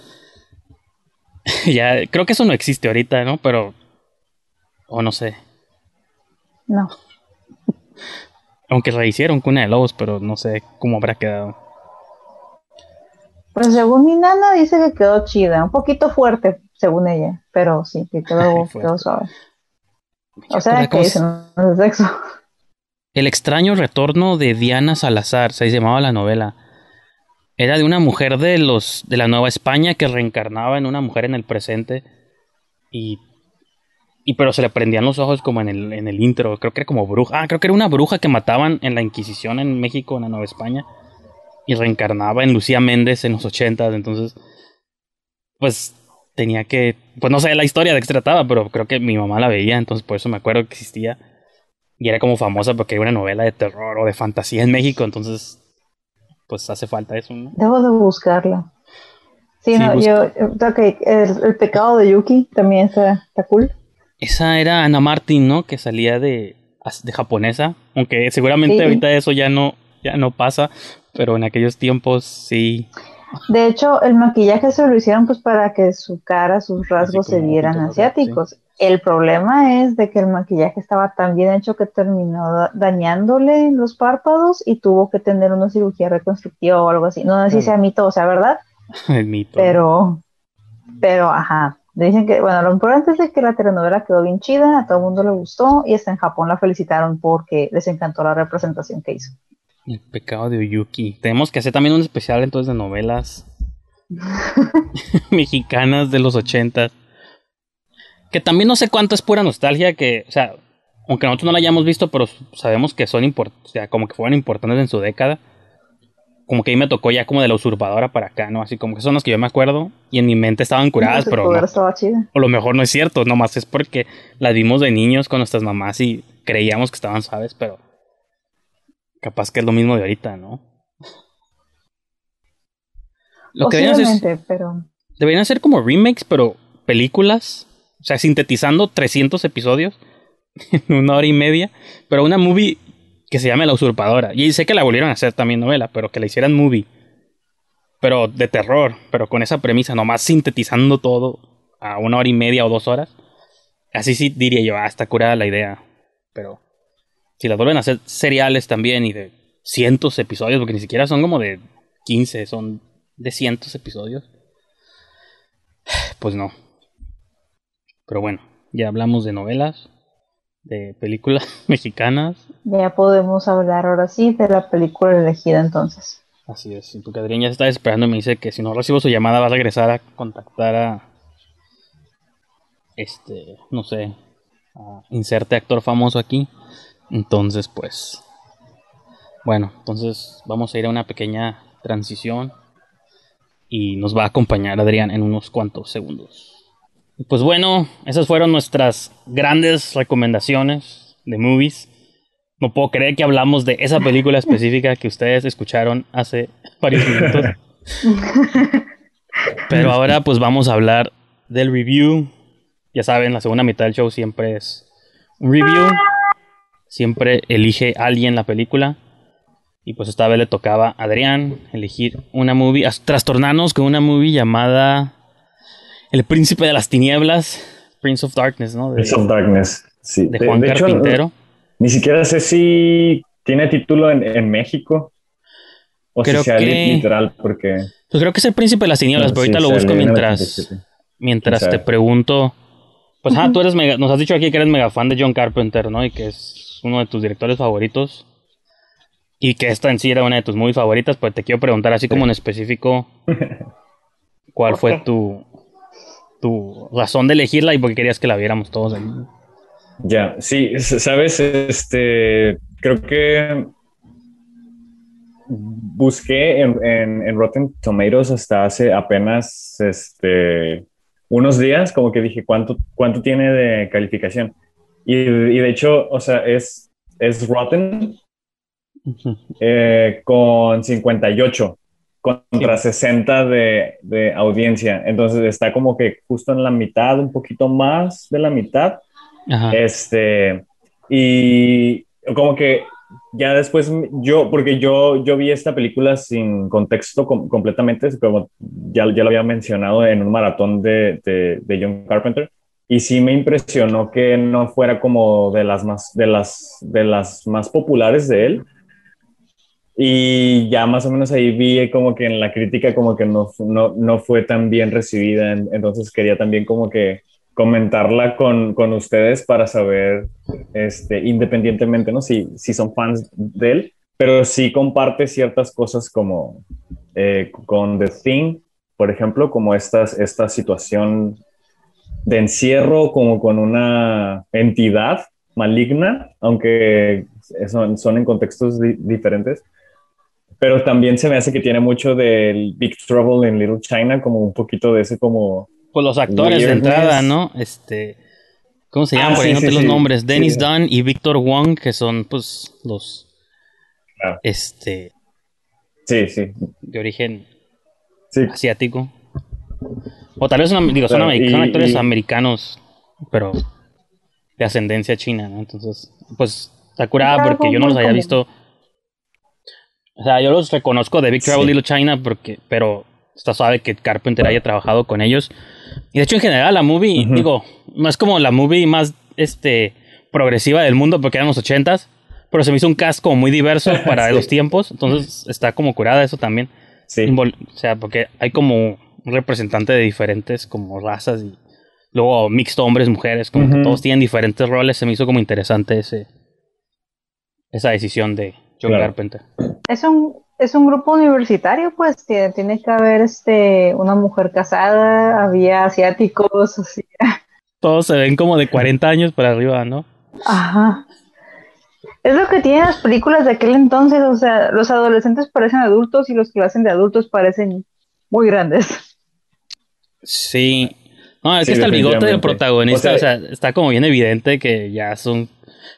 ya, creo que eso no existe ahorita, ¿no? Pero. O no sé. No. Aunque rehicieron Cuna de Lobos, pero no sé cómo habrá quedado. Pues según mi nana dice que quedó chida. Un poquito fuerte, según ella. Pero sí, que quedó, quedó suave. O sea, que es de sexo. El extraño retorno de Diana Salazar, se llamaba la novela. Era de una mujer de los de la Nueva España que reencarnaba en una mujer en el presente y y pero se le prendían los ojos como en el en el intro, creo que era como bruja. Ah, creo que era una bruja que mataban en la Inquisición en México en la Nueva España y reencarnaba en Lucía Méndez en los ochentas, entonces pues tenía que pues no sé la historia de qué se trataba, pero creo que mi mamá la veía, entonces por eso me acuerdo que existía. Y era como famosa porque era una novela de terror o de fantasía en México, entonces pues hace falta eso, ¿no? Debo de buscarla. Sí, Sí, no, busca. yo, yo- ok, el, el pecado de Yuki también está, está cool. Esa era Ana Martin, ¿no? Que salía de, de japonesa, aunque seguramente Sí. ahorita eso ya no, ya no pasa, pero en aquellos tiempos sí. De hecho, el maquillaje se lo hicieron pues para que su cara, sus rasgos se vieran asiáticos. El problema es de que el maquillaje estaba tan bien hecho que terminó da- dañándole los párpados y tuvo que tener una cirugía reconstructiva o algo así. No sé si sea mito o sea verdad, El mito. pero, pero, ajá. Dicen que, bueno, lo importante es que la telenovela quedó bien chida, a todo el mundo le gustó y hasta en Japón la felicitaron porque les encantó la representación que hizo. El pecado de Oyuki. Tenemos que hacer también un especial entonces de novelas mexicanas de los ochentas. Que también no sé cuánto es pura nostalgia, que, o sea, aunque nosotros no la hayamos visto, pero sabemos que son importantes, o sea, como que fueron importantes en su década. Como que a mí me tocó ya como de la usurpadora para acá, ¿no? Así como que son las que yo me acuerdo y en mi mente estaban curadas, pero no, estaba chida. o lo mejor no es cierto, nomás es porque las vimos de niños con nuestras mamás y creíamos que estaban suaves, pero capaz que es lo mismo de ahorita, ¿no? Lo que deberían hacer, pero deberían hacer como remakes, pero películas, o sea, sintetizando 300 episodios en una hora y media, pero una movie que se llame La Usurpadora. Y sé que la volvieron a hacer también novela, pero que la hicieran movie. Pero de terror, pero con esa premisa, nomás sintetizando todo a una hora y media o dos horas. Así sí diría yo, ah, está curada la idea. Pero si la vuelven a hacer seriales también y de cientos episodios, porque ni siquiera son como de 15, son de cientos episodios. Pues no. Pero bueno, ya hablamos de novelas, de películas mexicanas. Ya podemos hablar ahora sí de la película elegida entonces. Así es, porque Adrián ya está esperando y me dice que si no recibo su llamada va a regresar a contactar a este, no sé, a inserte actor famoso aquí. Entonces, pues bueno, entonces vamos a ir a una pequeña transición y nos va a acompañar Adrián en unos cuantos segundos. Pues bueno, esas fueron nuestras grandes recomendaciones de movies. No puedo creer que hablamos de esa película específica que ustedes escucharon hace varios minutos. Pero ahora pues vamos a hablar del review. Ya saben, la segunda mitad del show siempre es un review. Siempre elige alguien la película. Y pues esta vez le tocaba a Adrián elegir una movie, trastornarnos con una movie llamada el príncipe de las tinieblas, Prince of Darkness, ¿no? De, Prince of Darkness, sí. De Juan Carpintero. ni siquiera sé si tiene título en, México. O si sea literal, porque. Pues creo que es el príncipe de las tinieblas, pero ahorita lo busco mientras. Mientras te pregunto. Pues, ah, tú eres mega, nos has dicho aquí que eres mega fan de John Carpenter, ¿no? Y que es uno de tus directores favoritos. Y que esta en sí era una de tus muy favoritas, pues te quiero preguntar así como en específico. ¿Cuál fue tu, tu razón de elegirla y porque querías que la viéramos todos Ya, sí, sabes, este, creo que busqué en, en, Rotten Tomatoes hasta hace apenas este, unos días, como que dije, ¿cuánto, cuánto tiene de calificación? Y, y de hecho, o sea, es, es Rotten eh, con 58 contra 60 de, de, audiencia. Entonces está como que justo en la mitad, un poquito más de la mitad. Este, y como que ya después yo, porque yo, yo vi esta película sin contexto completamente, como ya, ya lo había mencionado en un maratón de, de, de, John Carpenter, y sí me impresionó que no fuera como de las más, de las, de las más populares de él, y ya más o menos ahí vi como que en la crítica como que no, no, no fue tan bien recibida, entonces quería también como que comentarla con, con ustedes para saber, este, independientemente, ¿no? Si, si son fans de él, pero sí comparte ciertas cosas como eh, con The Thing, por ejemplo, como estas, esta situación de encierro como con una entidad maligna, aunque son, son en contextos diferentes pero también se me hace que tiene mucho del Big Trouble in Little China, como un poquito de ese como... Pues los actores de entrada, ¿no? Este... ¿Cómo se llaman? Ah, por ejemplo, los nombres. Dennis Dunn y Victor Wong, que son pues los... Este... Sí, sí. De origen asiático. O tal vez son, digo, son, actores americanos, pero de ascendencia china, ¿no? Entonces, pues está curada porque yo no los había visto o sea, yo los reconozco de Big Trouble Little China porque, pero está suave que Carpenter haya trabajado con ellos. Y de hecho, en general, la movie, digo, no es como la movie más este progresiva del mundo porque eran los ochentas, pero se me hizo un cast como muy diverso para los tiempos, entonces está como curada eso también. Sí. o sea, porque hay como un representante de diferentes como razas y luego mixto hombres, mujeres, como que todos tienen diferentes roles, se me hizo como interesante ese esa decisión de John Carpenter. Es un, es un grupo universitario, pues tiene, tiene que haber este, una mujer casada, había asiáticos, así. Todos se ven como de 40 años para arriba, ¿no? Ajá. Es lo que tienen las películas de aquel entonces, o sea, los adolescentes parecen adultos y los que lo hacen de adultos parecen muy grandes. Sí. No, es que está el bigote del protagonista, o sea, está como bien evidente que ya son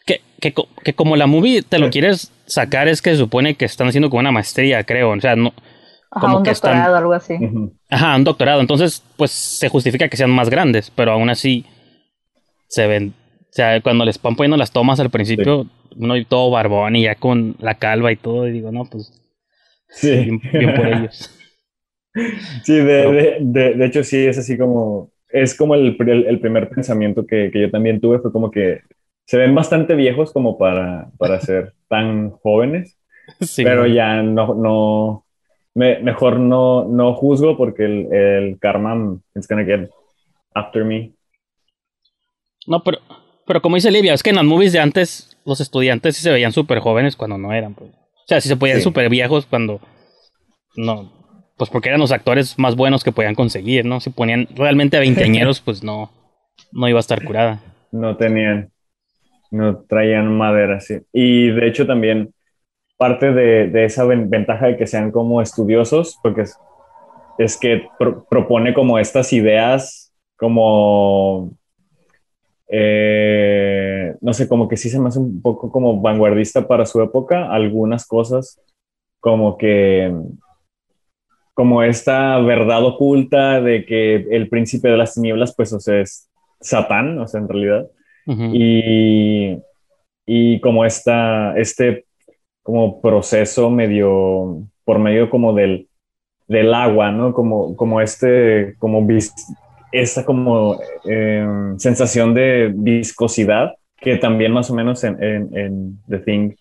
que, que, que, como la movie te lo quieres sacar es que se supone que están haciendo como una maestría, creo. O sea, no. como un doctorado, algo así. Ajá, un doctorado. Entonces, pues se justifica que sean más grandes, pero aún así se ven. O sea, cuando les van poniendo las tomas al principio, uno y todo barbón y ya con la calva y todo, y digo, no, pues. Sí. Bien, por ellos. Sí, de, de, de, hecho, sí, es así como. Es como el, el, primer pensamiento que, que yo también tuve, fue como que se ven bastante viejos como para, para ser tan jóvenes, pero ya no, no, mejor no, no juzgo porque el, el karma is gonna get after me. No, pero, pero como dice Livia, es que en las movies de antes los estudiantes sí se veían súper jóvenes cuando no eran. Pues. O sea, sí se podían súper viejos cuando no. Pues porque eran los actores más buenos que podían conseguir, ¿no? Si ponían realmente a veinteañeros, pues no, no iba a estar curada. No tenían, no traían madera, sí. Y de hecho también parte de, esa ventaja de que sean como estudiosos, porque es, que propone como estas ideas como eh, no sé, como que sí se me hace un poco como vanguardista para su época, algunas cosas como que, como esta verdad oculta de que el príncipe de las tinieblas, pues, o sea, es Satán, o sea, en realidad, y, y como esta, este como proceso medio, por medio como del, del agua, ¿no? Como, como este, como esa como em, sensación de viscosidad que también más o menos en, en, The Thing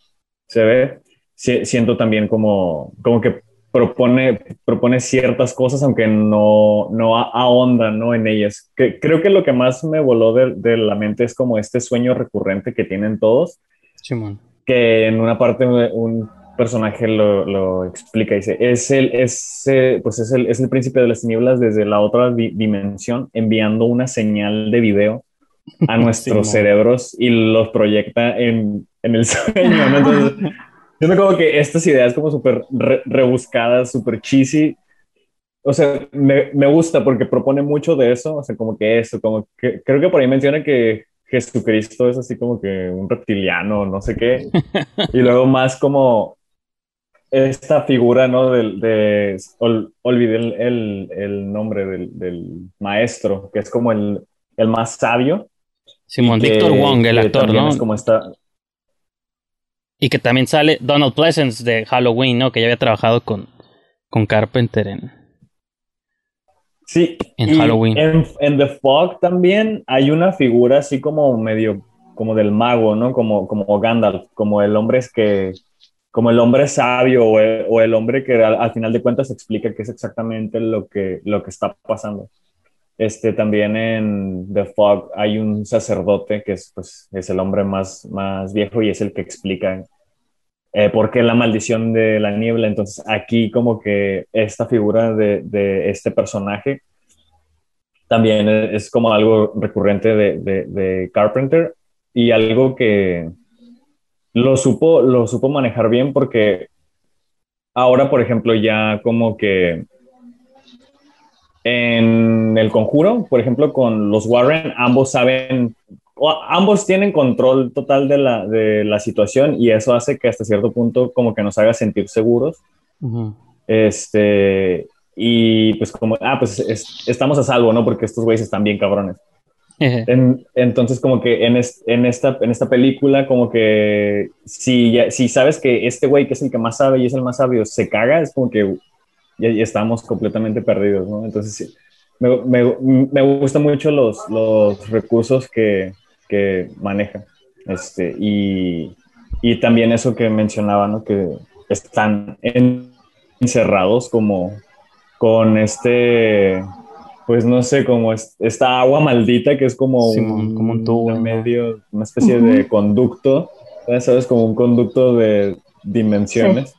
se ve. siento también como, como que propone, propone ciertas cosas, aunque no, no ahonda ¿no? en ellas. Que, creo que lo que más me voló de, de, la mente es como este sueño recurrente que tienen todos. Que en una parte un personaje lo, lo, explica, dice, es el, es, pues es el, es el príncipe de las tinieblas desde la otra dimensión enviando una señal de video a nuestros cerebros y los proyecta en, en el sueño, ¿no? Entonces, yo como que estas ideas como súper rebuscadas, súper cheesy, o sea, me, me, gusta porque propone mucho de eso, o sea, como que eso, como que creo que por ahí menciona que Jesucristo es así como que un reptiliano, no sé qué, y luego más como esta figura, ¿no? Del, de, olvidé el, el, nombre del, del, maestro, que es como el, el más sabio. Simón, Víctor Wong, el actor, ¿no? como está... Y que también sale Donald Pleasence de Halloween, ¿no? Que ya había trabajado con, con Carpenter en... Sí, en Halloween. En, en, The Fog también hay una figura así como medio, como del mago, ¿no? Como, como Gandalf, como el hombre es que como el hombre sabio o el, hombre que al, final de cuentas explica qué es exactamente lo que, lo que está pasando. Este, también en The Fog hay un sacerdote que es, pues, es el hombre más, más viejo y es el que explica eh, por qué la maldición de la niebla. Entonces aquí como que esta figura de, este personaje también es como algo recurrente de, de Carpenter y algo que, lo supo, lo supo manejar bien porque ahora, por ejemplo, ya como que en el conjuro, por ejemplo, con los Warren, ambos saben, ambos tienen control total de la, de la situación y eso hace que hasta cierto punto como que nos haga sentir seguros. Este, y pues como, ah, pues estamos a salvo, ¿no? Porque estos güeyes están bien cabrones entonces, como que en, en, esta, en esta película, como que si, si sabes que este güey, que es el que más sabe y es el más sabio, se caga, es como que ya, estamos completamente perdidos, ¿no? Entonces, sí, me, me, me gustan mucho los, los recursos que, que maneja. Este, y, y también eso que mencionaba, ¿no? Que están encerrados como con este pues no sé, como esta agua maldita que es como, un, como un tubo, medio, una especie de conducto, ¿sabes? Como un conducto de dimensiones.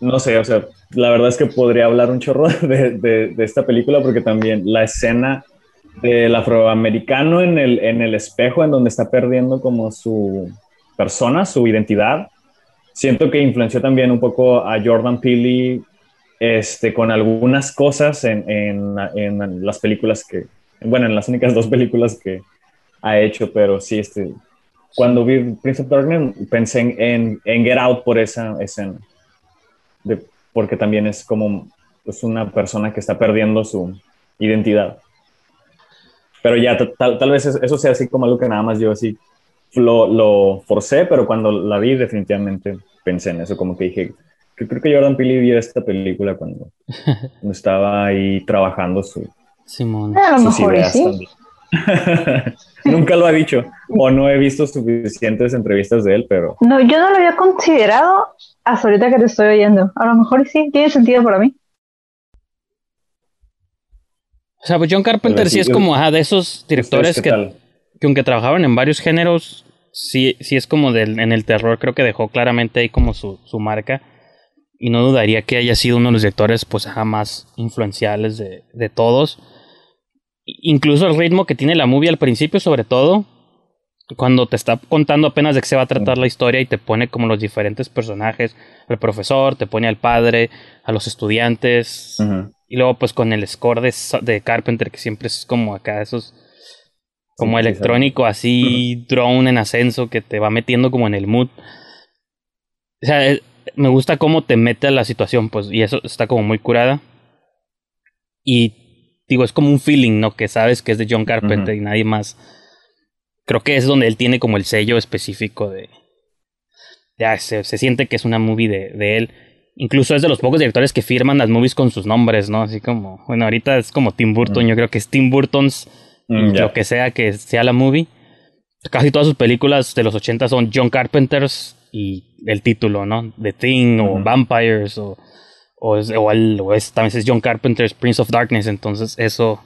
No sé, o sea, la verdad es que podría hablar un chorro de, de, esta película porque también la escena del afroamericano en el, en el espejo, en donde está perdiendo como su persona, su identidad, siento que influenció también un poco a Jordan Peele este, con algunas cosas en, en, las películas que, bueno, en las únicas dos películas que ha hecho, pero sí, este, cuando vi Prince of Darkness pensé en, en, Get Out por esa escena, de, porque también es como pues, una persona que está perdiendo su identidad. Pero ya, tal, tal vez eso sea así como algo que nada más yo así lo, lo forcé, pero cuando la vi definitivamente pensé en eso, como que dije, creo que Jordan Peele vio esta película cuando, estaba ahí trabajando su, Simón. A lo mejor sí. Nunca lo ha dicho o no he visto suficientes entrevistas de él, pero... No, yo no lo había considerado hasta ahorita que te estoy oyendo. A lo mejor sí, tiene sentido para mí. O sea, pues John Carpenter sí, es como de esos directores que, que, aunque trabajaban en varios géneros, sí, sí es como del, en el terror, creo que dejó claramente ahí como su, su marca. Y no dudaría que haya sido uno de los directores pues más influenciales de, de todos. Incluso el ritmo que tiene la movie al principio, sobre todo, cuando te está contando apenas de qué se va a tratar la historia y te pone como los diferentes personajes, el profesor, te pone al padre, a los estudiantes, y luego pues con el score de, de, Carpenter, que siempre es como acá esos, como electrónico, así, drone en ascenso, que te va metiendo como en el mood. O sea, eh, me gusta cómo te mete a la situación, pues, y eso está como muy curada. Y digo, es como un feeling, ¿no? Que sabes que es de John Carpenter y nadie más creo que es donde él tiene como el sello específico de... Ya, se, siente que es una movie de, de, él. Incluso es de los pocos directores que firman las movies con sus nombres, ¿no? Así como, bueno, ahorita es como Tim Burton, mm. yo creo que es Tim Burton's, mm, lo que sea que sea la movie. Casi todas sus películas de los 80 son John Carpenter's y el título, ¿no? The Thing o Vampires o, o, es, o, o es, también es John Carpenter's Prince of Darkness, entonces eso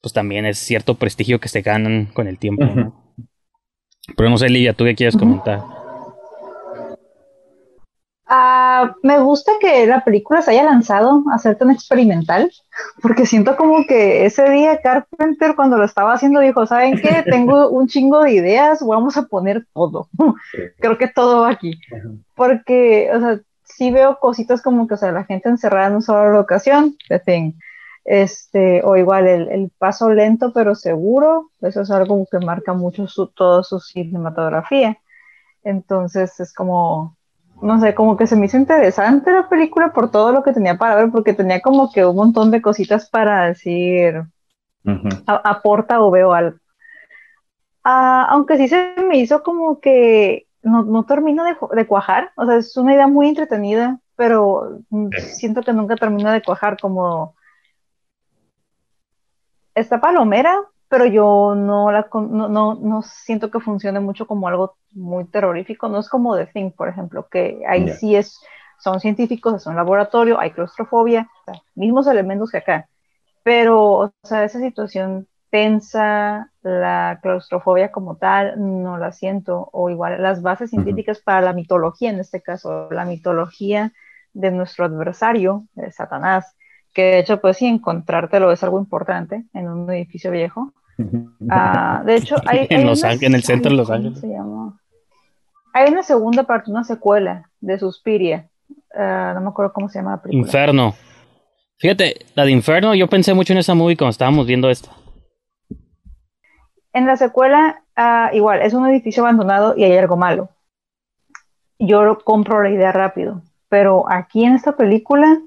pues también es cierto prestigio que se ganan con el tiempo, ¿no? Pero no sé, Livia, ¿tú qué quieres comentar? Ah, me gusta que la película se haya lanzado a ser tan experimental, porque siento como que ese día Carpenter cuando lo estaba haciendo dijo, ¿saben qué? Tengo un chingo de ideas, vamos a poner todo. Creo que todo va aquí. Porque, o sea, sí veo cositas como que, o sea, la gente encerrada en una sola locación, the thing este, o igual el, paso lento pero seguro, eso es algo que marca mucho su, toda su cinematografía. Entonces es como, no sé, como que se me hizo interesante la película por todo lo que tenía para ver, porque tenía como que un montón de cositas para decir, aporta o veo algo. Ah, aunque sí se me hizo como que no, no termino de, de, cuajar, o sea, es una idea muy entretenida, pero siento que nunca termino de cuajar como está palomera, pero yo no la no, no, no, siento que funcione mucho como algo muy terrorífico. No es como The Thing, por ejemplo, que ahí sí es, son científicos, es un laboratorio, hay claustrofobia, mismos elementos que acá. Pero, o sea, esa situación tensa, la claustrofobia como tal, no la siento. O igual las bases científicas para la mitología, en este caso, la mitología de nuestro adversario, de Satanás, que de hecho, pues sí, encontrártelo es algo importante en un edificio viejo. Ah, de hecho, hay, en, Los en el centro de Los Ángeles. Hay una segunda parte, una secuela de Suspiria. Ah, no me acuerdo cómo se llama la película. Inferno. Fíjate, la de Inferno, yo pensé mucho en esa movie cuando estábamos viendo esto. En la secuela, uh, igual, es un edificio abandonado y hay algo malo. Yo compro la idea rápido. Pero aquí en esta película,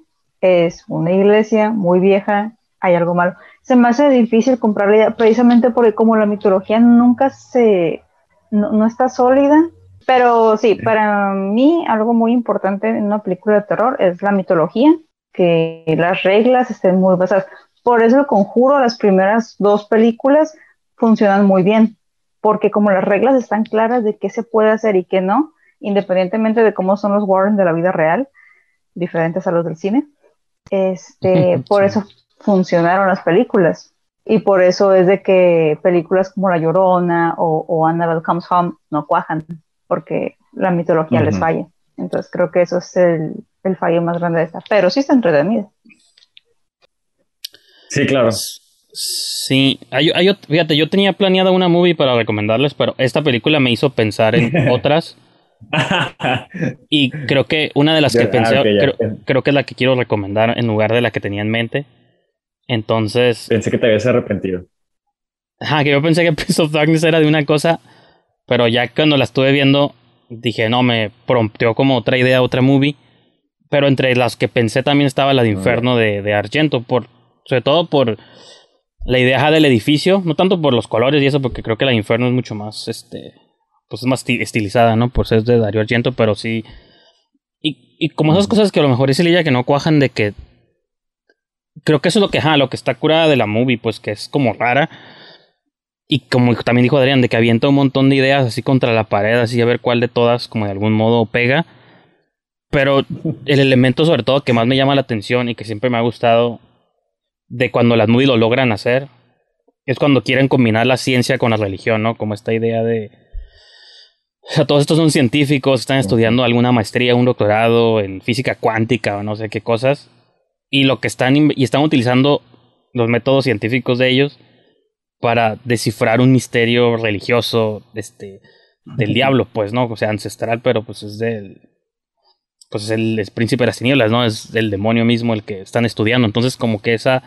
es una iglesia muy vieja, hay algo malo. Se me hace difícil comprarla precisamente porque como la mitología nunca se, no, está sólida, pero sí, para mí algo muy importante en una película de terror es la mitología, que las reglas estén muy basadas. Por eso el conjuro, las primeras dos películas funcionan muy bien, porque como las reglas están claras de qué se puede hacer y qué no, independientemente de cómo son los Warren de la vida real, diferentes a los del cine, este, por eso funcionaron las películas. Y por eso es de que películas como La Llorona o, o Annabelle Comes Home no cuajan, porque la mitología les falla. Entonces creo que eso es el, el, fallo más grande de esta. Pero sí está entretenida. Sí, claro. Sí, fíjate, yo tenía planeada una movie para recomendarles, pero esta película me hizo pensar en otras y creo que una de las que pensé, ah, creo, que es la que quiero recomendar en lugar de la que tenía en mente. Entonces. Pensé que te habías arrepentido. Ajá, que yo pensé que Prince of Darkness era de una cosa, pero ya cuando la estuve viendo, dije, no, me prompteó como otra idea, otra movie. Pero entre las que pensé también estaba la de Inferno de, de Argento, por, sobre todo por la idea del edificio, no tanto por los colores y eso, porque creo que la Inferno es mucho más, este, pues es más estilizada, ¿no? Por ser de Dario Argento, pero sí. Y, y como esas cosas que a lo mejor dice Lilla que no cuajan de que. Creo que eso es lo que, ajá, lo que está curada de la movie, pues que es como rara. y como también dijo Adrián, de que avienta un montón de ideas así contra la pared, así a ver cuál de todas como de algún modo pega. Pero el elemento sobre todo que más me llama la atención y que siempre me ha gustado de cuando las movies lo logran hacer es cuando quieren combinar la ciencia con la religión, ¿no? Como esta idea de... O sea, todos estos son científicos, están estudiando alguna maestría, un doctorado en física cuántica o no sé qué cosas. Y lo que están... Y están utilizando los métodos científicos de ellos para descifrar un misterio religioso este, del diablo, pues, ¿no? O sea, ancestral, pero pues es del. Pues es el príncipe de las tinieblas, ¿no? Es el demonio mismo el que están estudiando. Entonces, como que esa.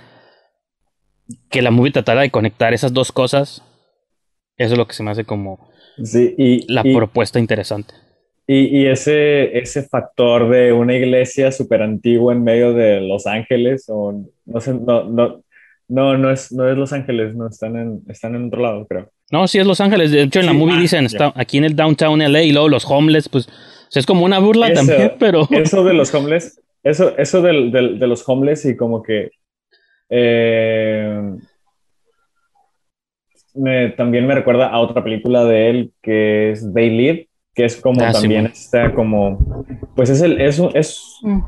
Que la movie tratara de conectar esas dos cosas. Eso es lo que se me hace como. Sí, y, la propuesta interesante. Y, y, ese, ese factor de una iglesia súper antigua en medio de Los Ángeles, o no sé, no, no, no, no es, no es Los Ángeles, no, están en, están en otro lado, creo. No, sí es Los Ángeles. De hecho, en la movie ah, dicen, está aquí en el downtown LA y luego los homeless, pues es como una burla también, pero... Eso de los homeless, eso, eso del, del, de los homeless y como que... Eh, me, también me recuerda a otra película de él que es They Live, que es como ah, también está como... Pues es el... Es, es, mm.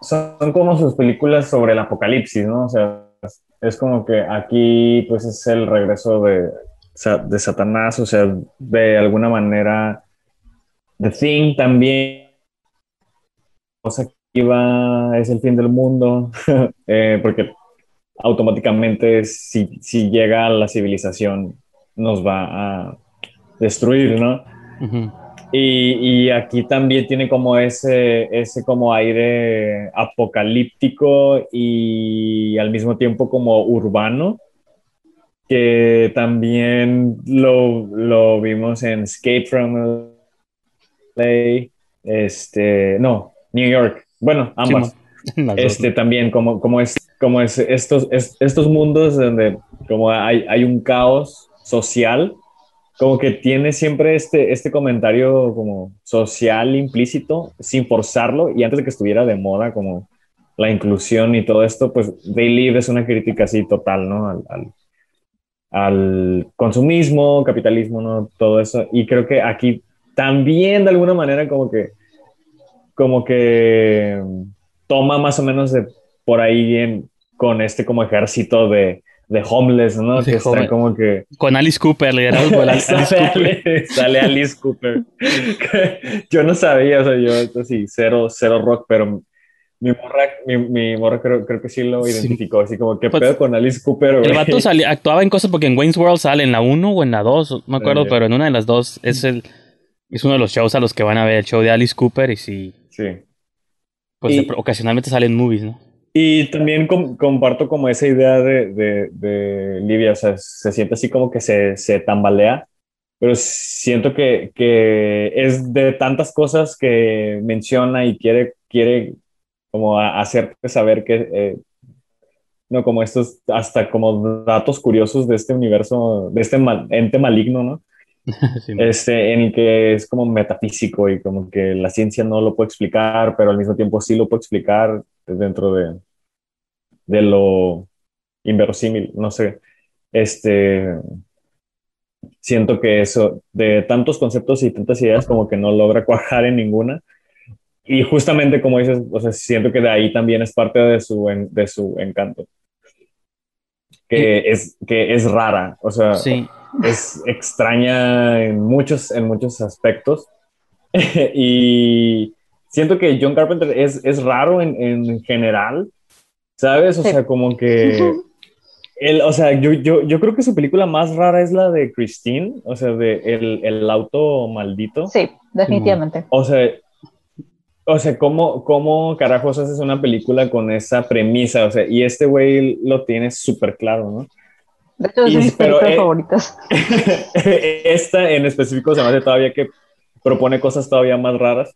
son como sus películas sobre el apocalipsis, ¿no? O sea, es como que aquí pues es el regreso de, de Satanás, o sea, de alguna manera The Thing también, cosa que iba, es el fin del mundo, eh, porque automáticamente si, si, llega a la civilización nos va a destruir, ¿no? Y, aquí también tiene como ese, ese como aire apocalíptico y al mismo tiempo como urbano, que también lo, lo vimos en Escape from LA, este, no, New York, bueno, ambas. este también como, como es como es estos, estos mundos donde como hay, hay un caos social como que tiene siempre este, este comentario como social implícito, sin forzarlo, y antes de que estuviera de moda como la inclusión y todo esto, pues They Live es una crítica así total, ¿no? Al, al, consumismo, capitalismo, ¿no? Todo eso. Y creo que aquí también de alguna manera como que, como que toma más o menos de por ahí en, con este como ejército de, de homeless, ¿no? que está como que... Con Alice Cooper, le con Alice, Cooper. Sale Alice Cooper. yo no sabía, o sea, yo así, cero, cero rock, pero mi morra, mi, mi morra creo, creo, que sí lo identificó, así como, ¿qué pues, pedo con Alice Cooper? El vato actuaba en cosas porque en Wayne's World sale en la 1 o en la 2, no me acuerdo, pero en una de las dos es el... Es uno de los shows a los que van a ver el show de Alice Cooper y sí. Sí. Pues ocasionalmente salen movies, ¿no? Y también comparto como esa idea de, de, de, Livia, o sea, se siente así como que se, se tambalea, pero siento que, que, es de tantas cosas que menciona y quiere, quiere como hacerte saber que, eh, no, como estos, hasta como datos curiosos de este universo, de este ente maligno, ¿no? este, en el que es como metafísico y como que la ciencia no lo puede explicar, pero al mismo tiempo sí lo puede explicar dentro de, de lo inverosímil, no sé. Este, siento que eso, de tantos conceptos y tantas ideas, como que no logra cuajar en ninguna. Y justamente como dices, o sea, siento que de ahí también es parte de su, de su encanto. Que, es, que es rara, o sea, es extraña en muchos, en muchos aspectos. y siento que John Carpenter es, es raro en, en general, ¿Sabes? O sea, como que... El, o sea, yo, yo, yo, creo que su película más rara es la de Christine, o sea, de el, el auto maldito. Sí, definitivamente. O sea, o sea, ¿cómo, ¿cómo carajos haces una película con esa premisa? O sea, y este güey lo tiene súper claro, ¿no? De hecho, es de mis películas eh, favoritas. esta en específico se me hace todavía que propone cosas todavía más raras.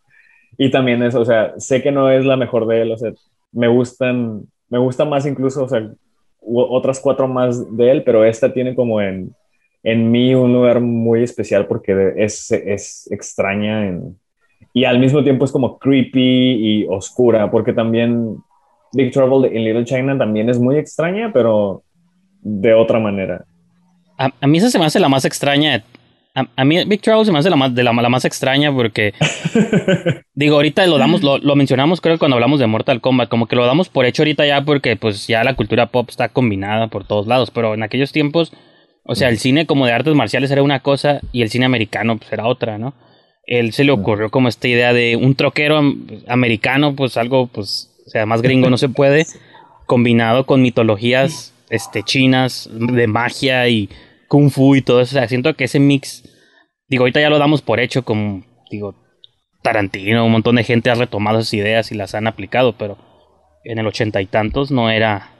Y también es, o sea, sé que no es la mejor de él, o sea, me gustan me gusta más incluso, o sea, otras cuatro más de él, pero esta tiene como en, en mí un lugar muy especial porque es, es extraña en, y al mismo tiempo es como creepy y oscura, porque también Big Trouble in Little China también es muy extraña, pero de otra manera. a, mí esa se me hace la más extraña. A, mí Big Trouble se me hace la más, de la, más extraña porque, digo, ahorita lo damos, lo, lo, mencionamos creo cuando hablamos de Mortal Kombat, como que lo damos por hecho ahorita ya porque pues ya la cultura pop está combinada por todos lados, pero en aquellos tiempos, o sea, el cine como de artes marciales era una cosa y el cine americano pues era otra, ¿no? Él se le ocurrió como esta idea de un troquero americano, pues algo, pues, o sea, más gringo no se puede, combinado con mitologías este, chinas de magia y kung fu y todo eso. O sea, siento que ese mix, digo, ahorita ya lo damos por hecho, como, digo, Tarantino, un montón de gente ha retomado esas ideas y las han aplicado, pero en el ochenta y tantos no era,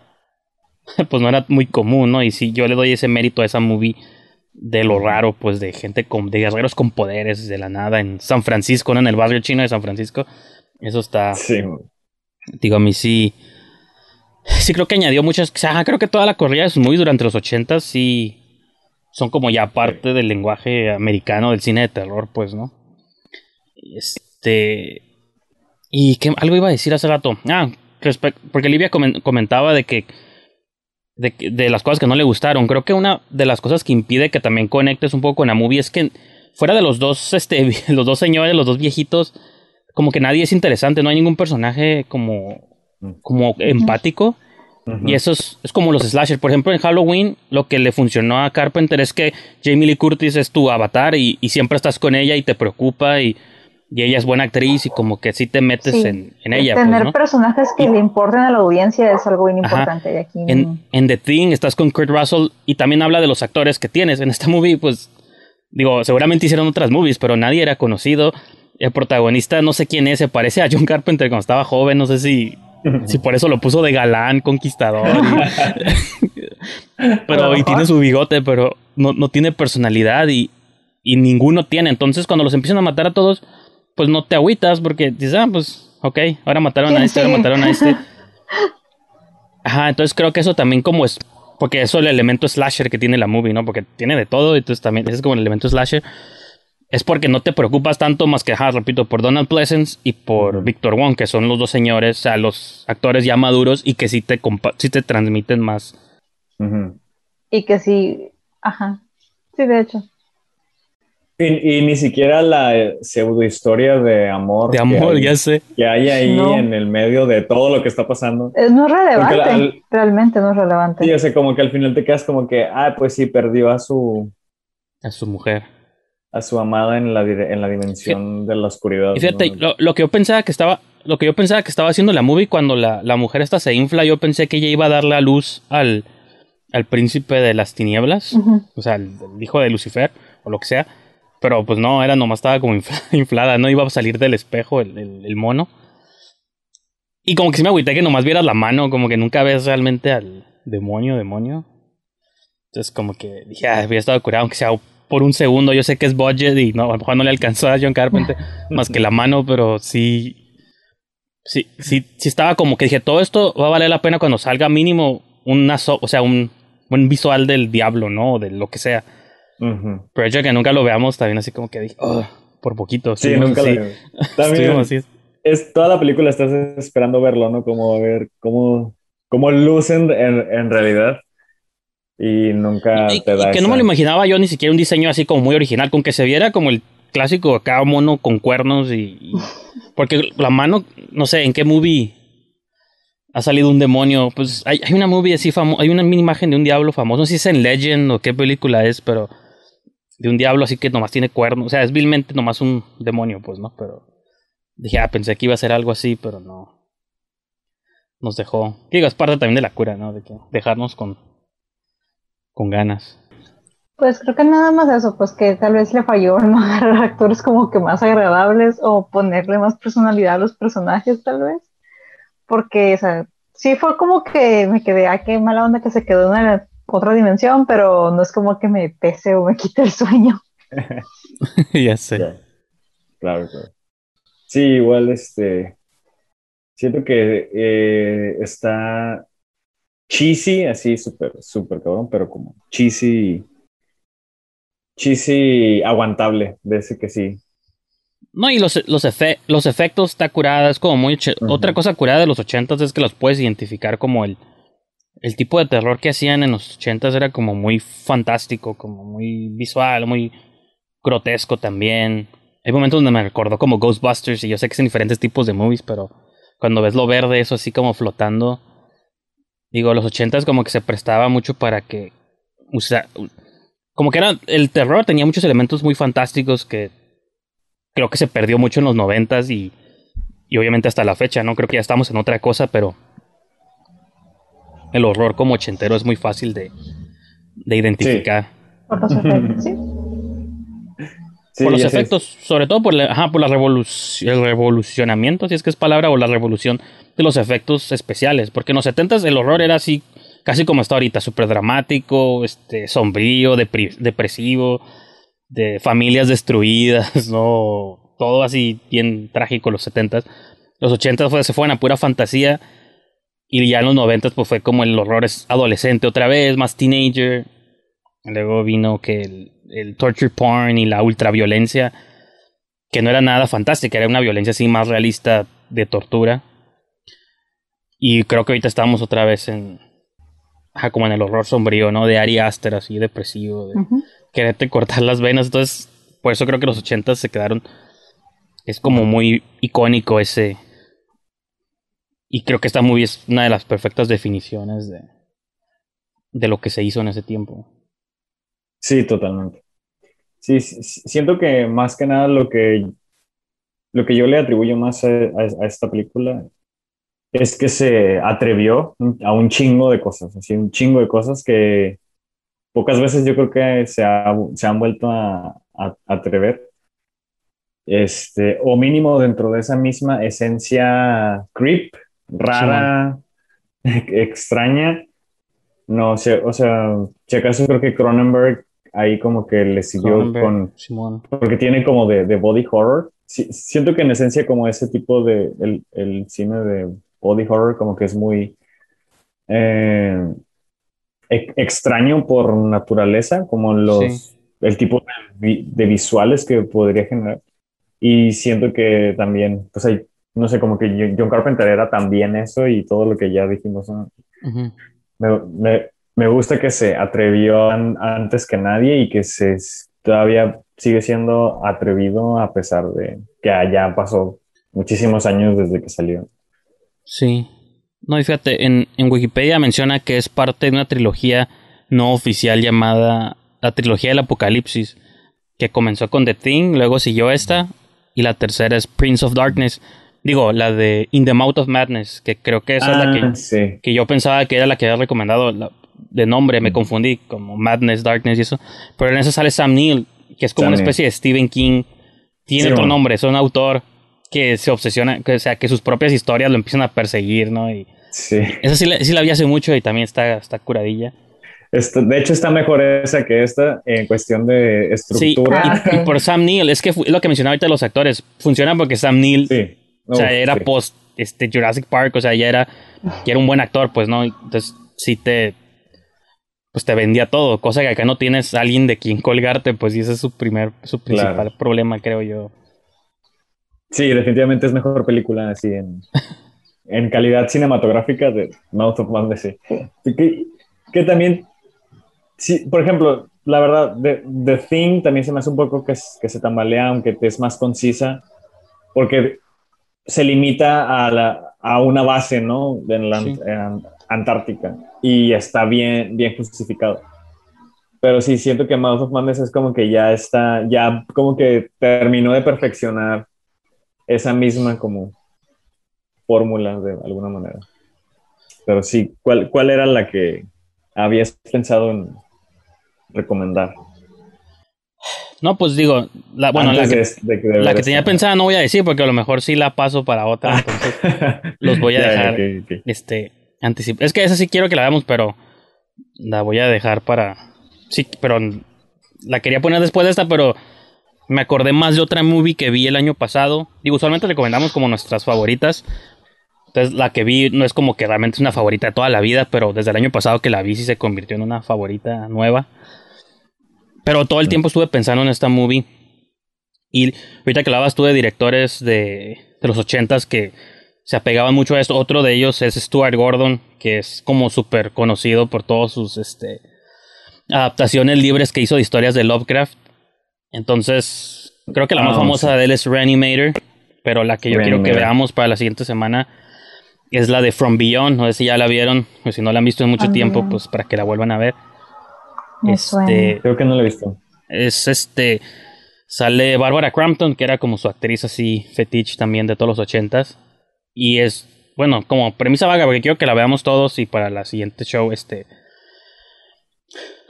pues no era muy común, ¿no? Y sí, yo le doy ese mérito a esa movie de lo raro, pues de gente con, de guerreros con poderes de la nada en San Francisco, ¿no? En el barrio chino de San Francisco. Eso está. Sí. Digo, a mí sí. Sí, creo que añadió muchas. O sea, creo que toda la corrida sus movies durante los ochentas sí son como ya parte del lenguaje americano del cine de terror, pues, ¿no? Este. Y que algo iba a decir hace rato. Ah, porque Livia comentaba de que, de de, las cosas que no le gustaron. Creo que una de las cosas que impide que también conectes un poco con la movie es que fuera de los dos, este, los dos señores, los dos viejitos, como que nadie es interesante, no hay ningún personaje como, como empático. Y eso es, como los slashers. Por ejemplo, en Halloween, lo que le funcionó a Carpenter es que Jamie Lee Curtis es tu avatar y, siempre estás con ella y te preocupa y, ella es buena actriz y como que sí te metes en, ella. Pues, tener personajes que le importen a la audiencia es algo muy importante. Aquí en, The Thing estás con Kurt Russell y también habla de los actores que tienes. En esta movie, pues, digo, seguramente hicieron otras movies, pero nadie era conocido. El protagonista, no sé quién es, se parece a John Carpenter cuando estaba joven, no sé si si por eso lo puso de galán, conquistador. pero, y tiene su bigote, pero no, no tiene personalidad y, y, ninguno tiene. Entonces, cuando los empiezan a matar a todos, pues no te agüitas porque dices, ah, pues, ok, ahora mataron a este, ahora mataron a este. Ajá, entonces creo que eso también como es, porque eso es el elemento slasher que tiene la movie, ¿no? Porque tiene de todo, entonces también es como el elemento slasher es porque no te preocupas tanto más que, repito, por Donald Pleasence y por Victor Wong, que son los dos señores, o sea, los actores ya maduros y que sí te, sí te transmiten más. Y que sí, ajá, sí, de hecho. Y, ni siquiera la pseudo historia de amor. De amor, ya sé. Que hay ahí en el medio de todo lo que está pasando. Es no relevante, realmente no es relevante. Sí, o sea, como que al final te quedas como que, ah, pues sí, perdió a su... A su mujer a su amada en la, en la dimensión de la oscuridad. fíjate, lo, que yo pensaba que estaba, lo que yo pensaba que estaba haciendo la movie cuando la, la, mujer esta se infla, yo pensé que ella iba a dar la luz al, al príncipe de las tinieblas, o sea, el, hijo de Lucifer, o lo que sea. Pero pues no, era nomás estaba como inflada, no iba a salir del espejo el, el, mono. Y como que sí me agüité que nomás vieras la mano, como que nunca ves realmente al demonio, demonio. Entonces como que dije, ah, había estado curado, aunque sea por un segundo. Yo sé que es budget y no, a lo mejor no le alcanzó a John Carpenter más que la mano, pero sí. Sí, sí, sí estaba como que dije, todo esto va a valer la pena cuando salga mínimo una o sea, un buen visual del diablo, ¿no? O de lo que sea. Pero hecho que nunca lo veamos, también así como que dije, oh, por poquito. Sí, nunca lo. También así. Es, toda la película estás esperando verlo, ¿no? Como a ver cómo, cómo lucen en, en realidad y nunca te da. Y que no me lo imaginaba yo ni siquiera un diseño así como muy original, con que se viera como el clásico acá mono con cuernos y, porque la mano, no sé, en qué movie ha salido un demonio, pues hay, hay una movie así famosa, hay una mini imagen de un diablo famoso, no sé si es en Legend o qué película es, pero de un diablo así que nomás tiene cuernos, o sea, es vilmente nomás un demonio, pues, ¿no? Pero dije, ah, pensé que iba a ser algo así, pero no. Nos dejó. Digo, es parte también de la cura, ¿no? De que dejarnos con con ganas. Pues creo que nada más eso, pues que tal vez le falló no agarrar actores como que más agradables o ponerle más personalidad a los personajes tal vez. Porque, o sea, sí fue como que me quedé, ah, qué mala onda que se quedó en la otra dimensión, pero no es como que me pese o me quite el sueño. ya sé. Claro, claro. Sí, igual este. Siento que eh, está cheesy, así súper, súper cabrón, pero como cheesy, cheesy aguantable, de ese que sí. No, y los, los, los efectos está curada, es como muy... Otra cosa curada de los ochentas es que los puedes identificar como el, el tipo de terror que hacían en los ochentas era como muy fantástico, como muy visual, muy grotesco también. Hay momentos donde me recordó como Ghostbusters y yo sé que son diferentes tipos de movies, pero cuando ves lo verde, eso así como flotando, digo, los ochentas como que se prestaba mucho para que, o sea, como que era, el terror tenía muchos elementos muy fantásticos que creo que se perdió mucho en los noventas y, y obviamente hasta la fecha, ¿no? Creo que ya estamos en otra cosa, pero el horror como ochentero es muy fácil de, de identificar. Por los efectos, sí. por los efectos, sobre todo por, la, ajá, por la revolución, el revolucionamiento, si es que es palabra, o la revolución de los efectos especiales. Porque en los setentas el horror era así, casi como está ahorita, súper dramático, este, sombrío, depresivo, de familias destruidas, ¿no? Todo así bien trágico los setentas. Los ochentas fue, se fueron a pura fantasía y ya en los noventas pues fue como el horror es adolescente otra vez, más teenager. Luego vino que el, el torture porn y la ultraviolencia, que no era nada fantástica, era una violencia así más realista de tortura. Y creo que ahorita estamos otra vez en, como en el horror sombrío, ¿no? De Ari Aster, así depresivo, de quererte cortar las venas. Entonces, por eso creo que los ochentas se quedaron. Es como muy icónico ese, y creo que esta movie es una de las perfectas definiciones de, de lo que se hizo en ese tiempo. Sí, totalmente. Sí, siento que más que nada lo que, lo que yo le atribuyo más a, esta película es que se atrevió a un chingo de cosas, así un chingo de cosas que pocas veces yo creo que se, se han vuelto a, a, atrever. Este, o mínimo dentro de esa misma esencia creep rara, extraña. No sé, o sea, si acaso creo que Cronenberg ahí como que le siguió con... Porque tiene como de, body horror. siento que en esencia como ese tipo de... El, cine de body horror como que es muy... Eh, extraño por naturaleza, como los... El tipo de, de, visuales que podría generar. Y siento que también, pues hay no sé, como que John Carpenter era también eso y todo lo que ya dijimos. me, gusta que se atrevió antes que nadie y que se todavía sigue siendo atrevido a pesar de que ya pasó muchísimos años desde que salió. Sí. No, y fíjate, en, en Wikipedia menciona que es parte de una trilogía no oficial llamada la trilogía del apocalipsis, que comenzó con The Thing, luego siguió esta, y la tercera es Prince of Darkness, Digo, la de In the Mouth of Madness, que creo que esa es la que, ah, que yo pensaba que era la que había recomendado de nombre, me mm. confundí, como Madness, Darkness y eso. Pero en esa sale Sam Neill, que es como una especie de Stephen King. Tiene otro nombre, es un autor que se obsesiona, que, o sea, que sus propias historias lo empiezan a perseguir, ¿no? Y sí. Esa sí la, sí la vi hace mucho y también está, está curadilla. de hecho, está mejor esa que esta en cuestión de estructura. Sí, y, por Sam Neill, es que es lo que mencionaba ahorita los actores. Funciona porque Sam Neill sí o sea, era post este, Jurassic Park, o sea, ya era, ya era un buen actor, pues, ¿no? Entonces, sí te, pues te vendía todo, cosa que acá no tienes alguien de quien colgarte, pues, y ese es su primer, su principal problema, creo yo. Sí, definitivamente es mejor película así en, en calidad cinematográfica de Mouth of Madness, sí. Que, que también, sí, por ejemplo, la verdad, The, The Thing también se me hace un poco que, que se tambalea, aunque es más concisa, porque se limita a, la, a una base, ¿no? En la Antártica y está bien, bien justificado. Pero sí, siento que Mouth of Madness es como que ya está, ya como que terminó de perfeccionar esa misma como fórmula de alguna manera. Pero sí, ¿cuál, ¿cuál era la que habías pensado en recomendar? No, pues digo, la, bueno, la que, la que tenía pensada no voy a decir porque a lo mejor sí la paso para otra, entonces los voy a dejar este anticipar. Es que esa sí quiero que la veamos, pero la voy a dejar para sí, pero la quería poner después de esta, pero me acordé más de otra movie que vi el año pasado. Digo, usualmente recomendamos como nuestras favoritas. Entonces, la que vi no es como que realmente es una favorita de toda la vida, pero desde el año pasado que la vi sí se convirtió en una favorita nueva. Pero todo el tiempo estuve pensando en esta movie. Y ahorita que hablabas tú de directores de, de los ochentas que se apegaban mucho a esto. Otro de ellos es Stuart Gordon, que es como súper conocido por todos sus este, adaptaciones libres que hizo de historias de Lovecraft. Entonces, creo que la más Ah, famosa de él es Reanimator, pero la que yo quiero que veamos para la siguiente semana es la de From Beyond. No sé si ya la vieron, o si no la han visto en mucho Ah. tiempo, pues para que la vuelvan a ver. Me Este, suena. Creo que no lo he visto. es este. Sale Barbara Crampton, que era como su actriz así fetiche también de todos los ochentas. Y es, bueno, como premisa vaga, porque quiero que la veamos todos y para la siguiente show, este.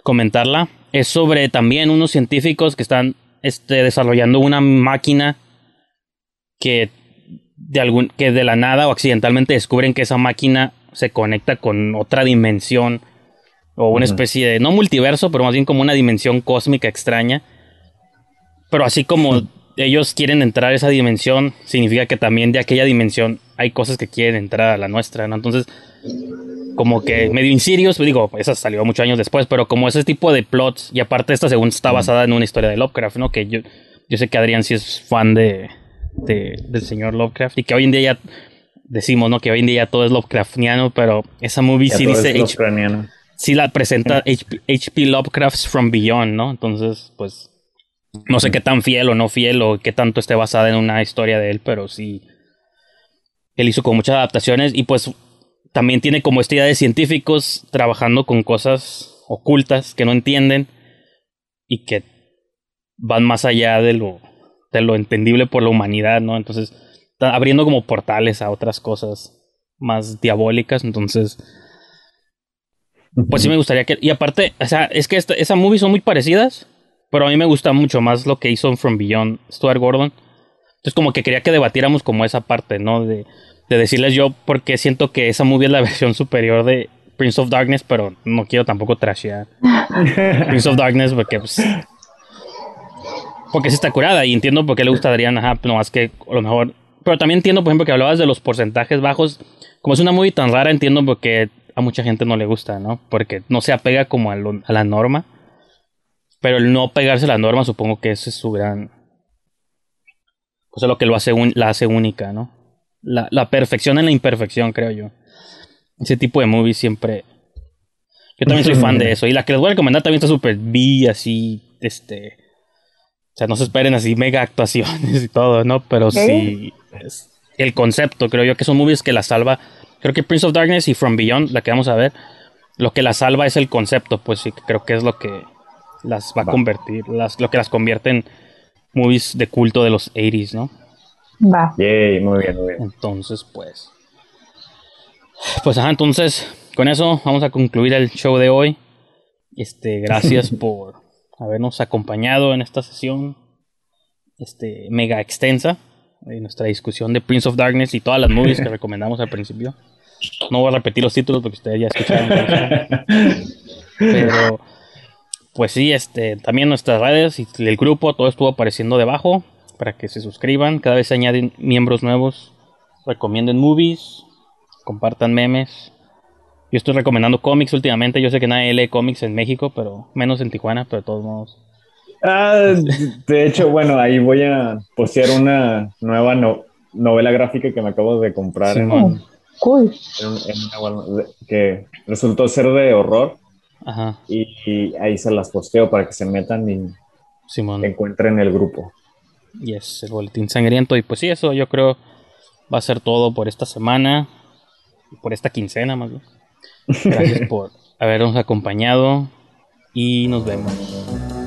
Comentarla. Es sobre también unos científicos que están este, desarrollando una máquina que de algún que de la nada o accidentalmente descubren que esa máquina se conecta con otra dimensión o una especie de no multiverso, pero más bien como una dimensión cósmica extraña. Pero así como ellos quieren entrar a esa dimensión, significa que también de aquella dimensión hay cosas que quieren entrar a la nuestra, ¿no? Entonces, como que medio Insidious, digo, esa salió muchos años después, pero como ese tipo de plots, y aparte esta según está basada en una historia de Lovecraft, ¿no? Que yo, yo sé que Adrián sí es fan de, de- del señor Lovecraft, y que hoy en día ya decimos, ¿no? Que hoy en día ya todo es Lovecraftiano, pero esa movie Ya sí dice H- sí la presenta HP Lovecraft's From Beyond, ¿no? Entonces, pues, no sé qué tan fiel o no fiel o qué tanto esté basada en una historia de él, pero sí, él hizo con muchas adaptaciones y pues también tiene como esta idea de científicos trabajando con cosas ocultas que no entienden y que van más allá de lo, de lo entendible por la humanidad, ¿no? Entonces, abriendo como portales a otras cosas más diabólicas, entonces pues sí me gustaría que... Y aparte, o sea, es que esta, esas movies son muy parecidas, pero a mí me gusta mucho más lo que hizo en From Beyond Stuart Gordon. Entonces como que quería que debatiéramos como esa parte, ¿no? De, de decirles yo porque siento que esa movie es la versión superior de Prince of Darkness, pero no quiero tampoco trashear Prince of Darkness porque pues... Porque sí está curada y entiendo por qué le gusta a Adrián, ajá, no más que a lo mejor... Pero también entiendo, por ejemplo, que hablabas de los porcentajes bajos. Como es una movie tan rara, entiendo por qué a mucha gente no le gusta, ¿no? Porque no se apega como a, lo- a la norma. Pero el no pegarse a la norma, supongo que ese es su gran. Pues es lo que lo hace un- la hace única, ¿no? La, la perfección en la imperfección, creo yo. Ese tipo de movies siempre. Yo también soy fan de eso. Y la que les voy a recomendar también está súper B, así. Este. O sea, no se esperen así mega actuaciones y todo, ¿no? Pero sí. es- el concepto, creo yo que son movies que la salva. Creo que Prince of Darkness y From Beyond, la que vamos a ver, lo que la salva es el concepto, pues sí, creo que es lo que las va a convertir, las, lo que las convierte en movies de culto de los 80s, ¿no? Va. Yay, muy bien, muy bien. Entonces, pues. Pues ajá, entonces, con eso vamos a concluir el show de hoy. Este, gracias por habernos acompañado en esta sesión. Este, mega extensa. De nuestra discusión de Prince of Darkness y todas las movies que recomendamos al principio. No voy a repetir los títulos porque ustedes ya escucharon. Pero, pues sí, este, también nuestras redes y el grupo, todo estuvo apareciendo debajo para que se suscriban. Cada vez se añaden miembros nuevos. Recomienden movies, compartan memes. Yo estoy recomendando cómics últimamente. Yo sé que nadie lee cómics en México, pero menos en Tijuana, pero de todos modos. Ah, de hecho, bueno, ahí voy a postear una nueva no- novela gráfica que me acabo de comprar en. Cool. en Walmart, que resultó ser de horror Ajá, y, y ahí se las posteo para que se metan y Simón. encuentren el grupo. Yes, el boletín sangriento. Y pues sí, eso yo creo va a ser todo por esta semana. y Por esta quincena, más bien. Gracias por habernos acompañado. Y nos vemos.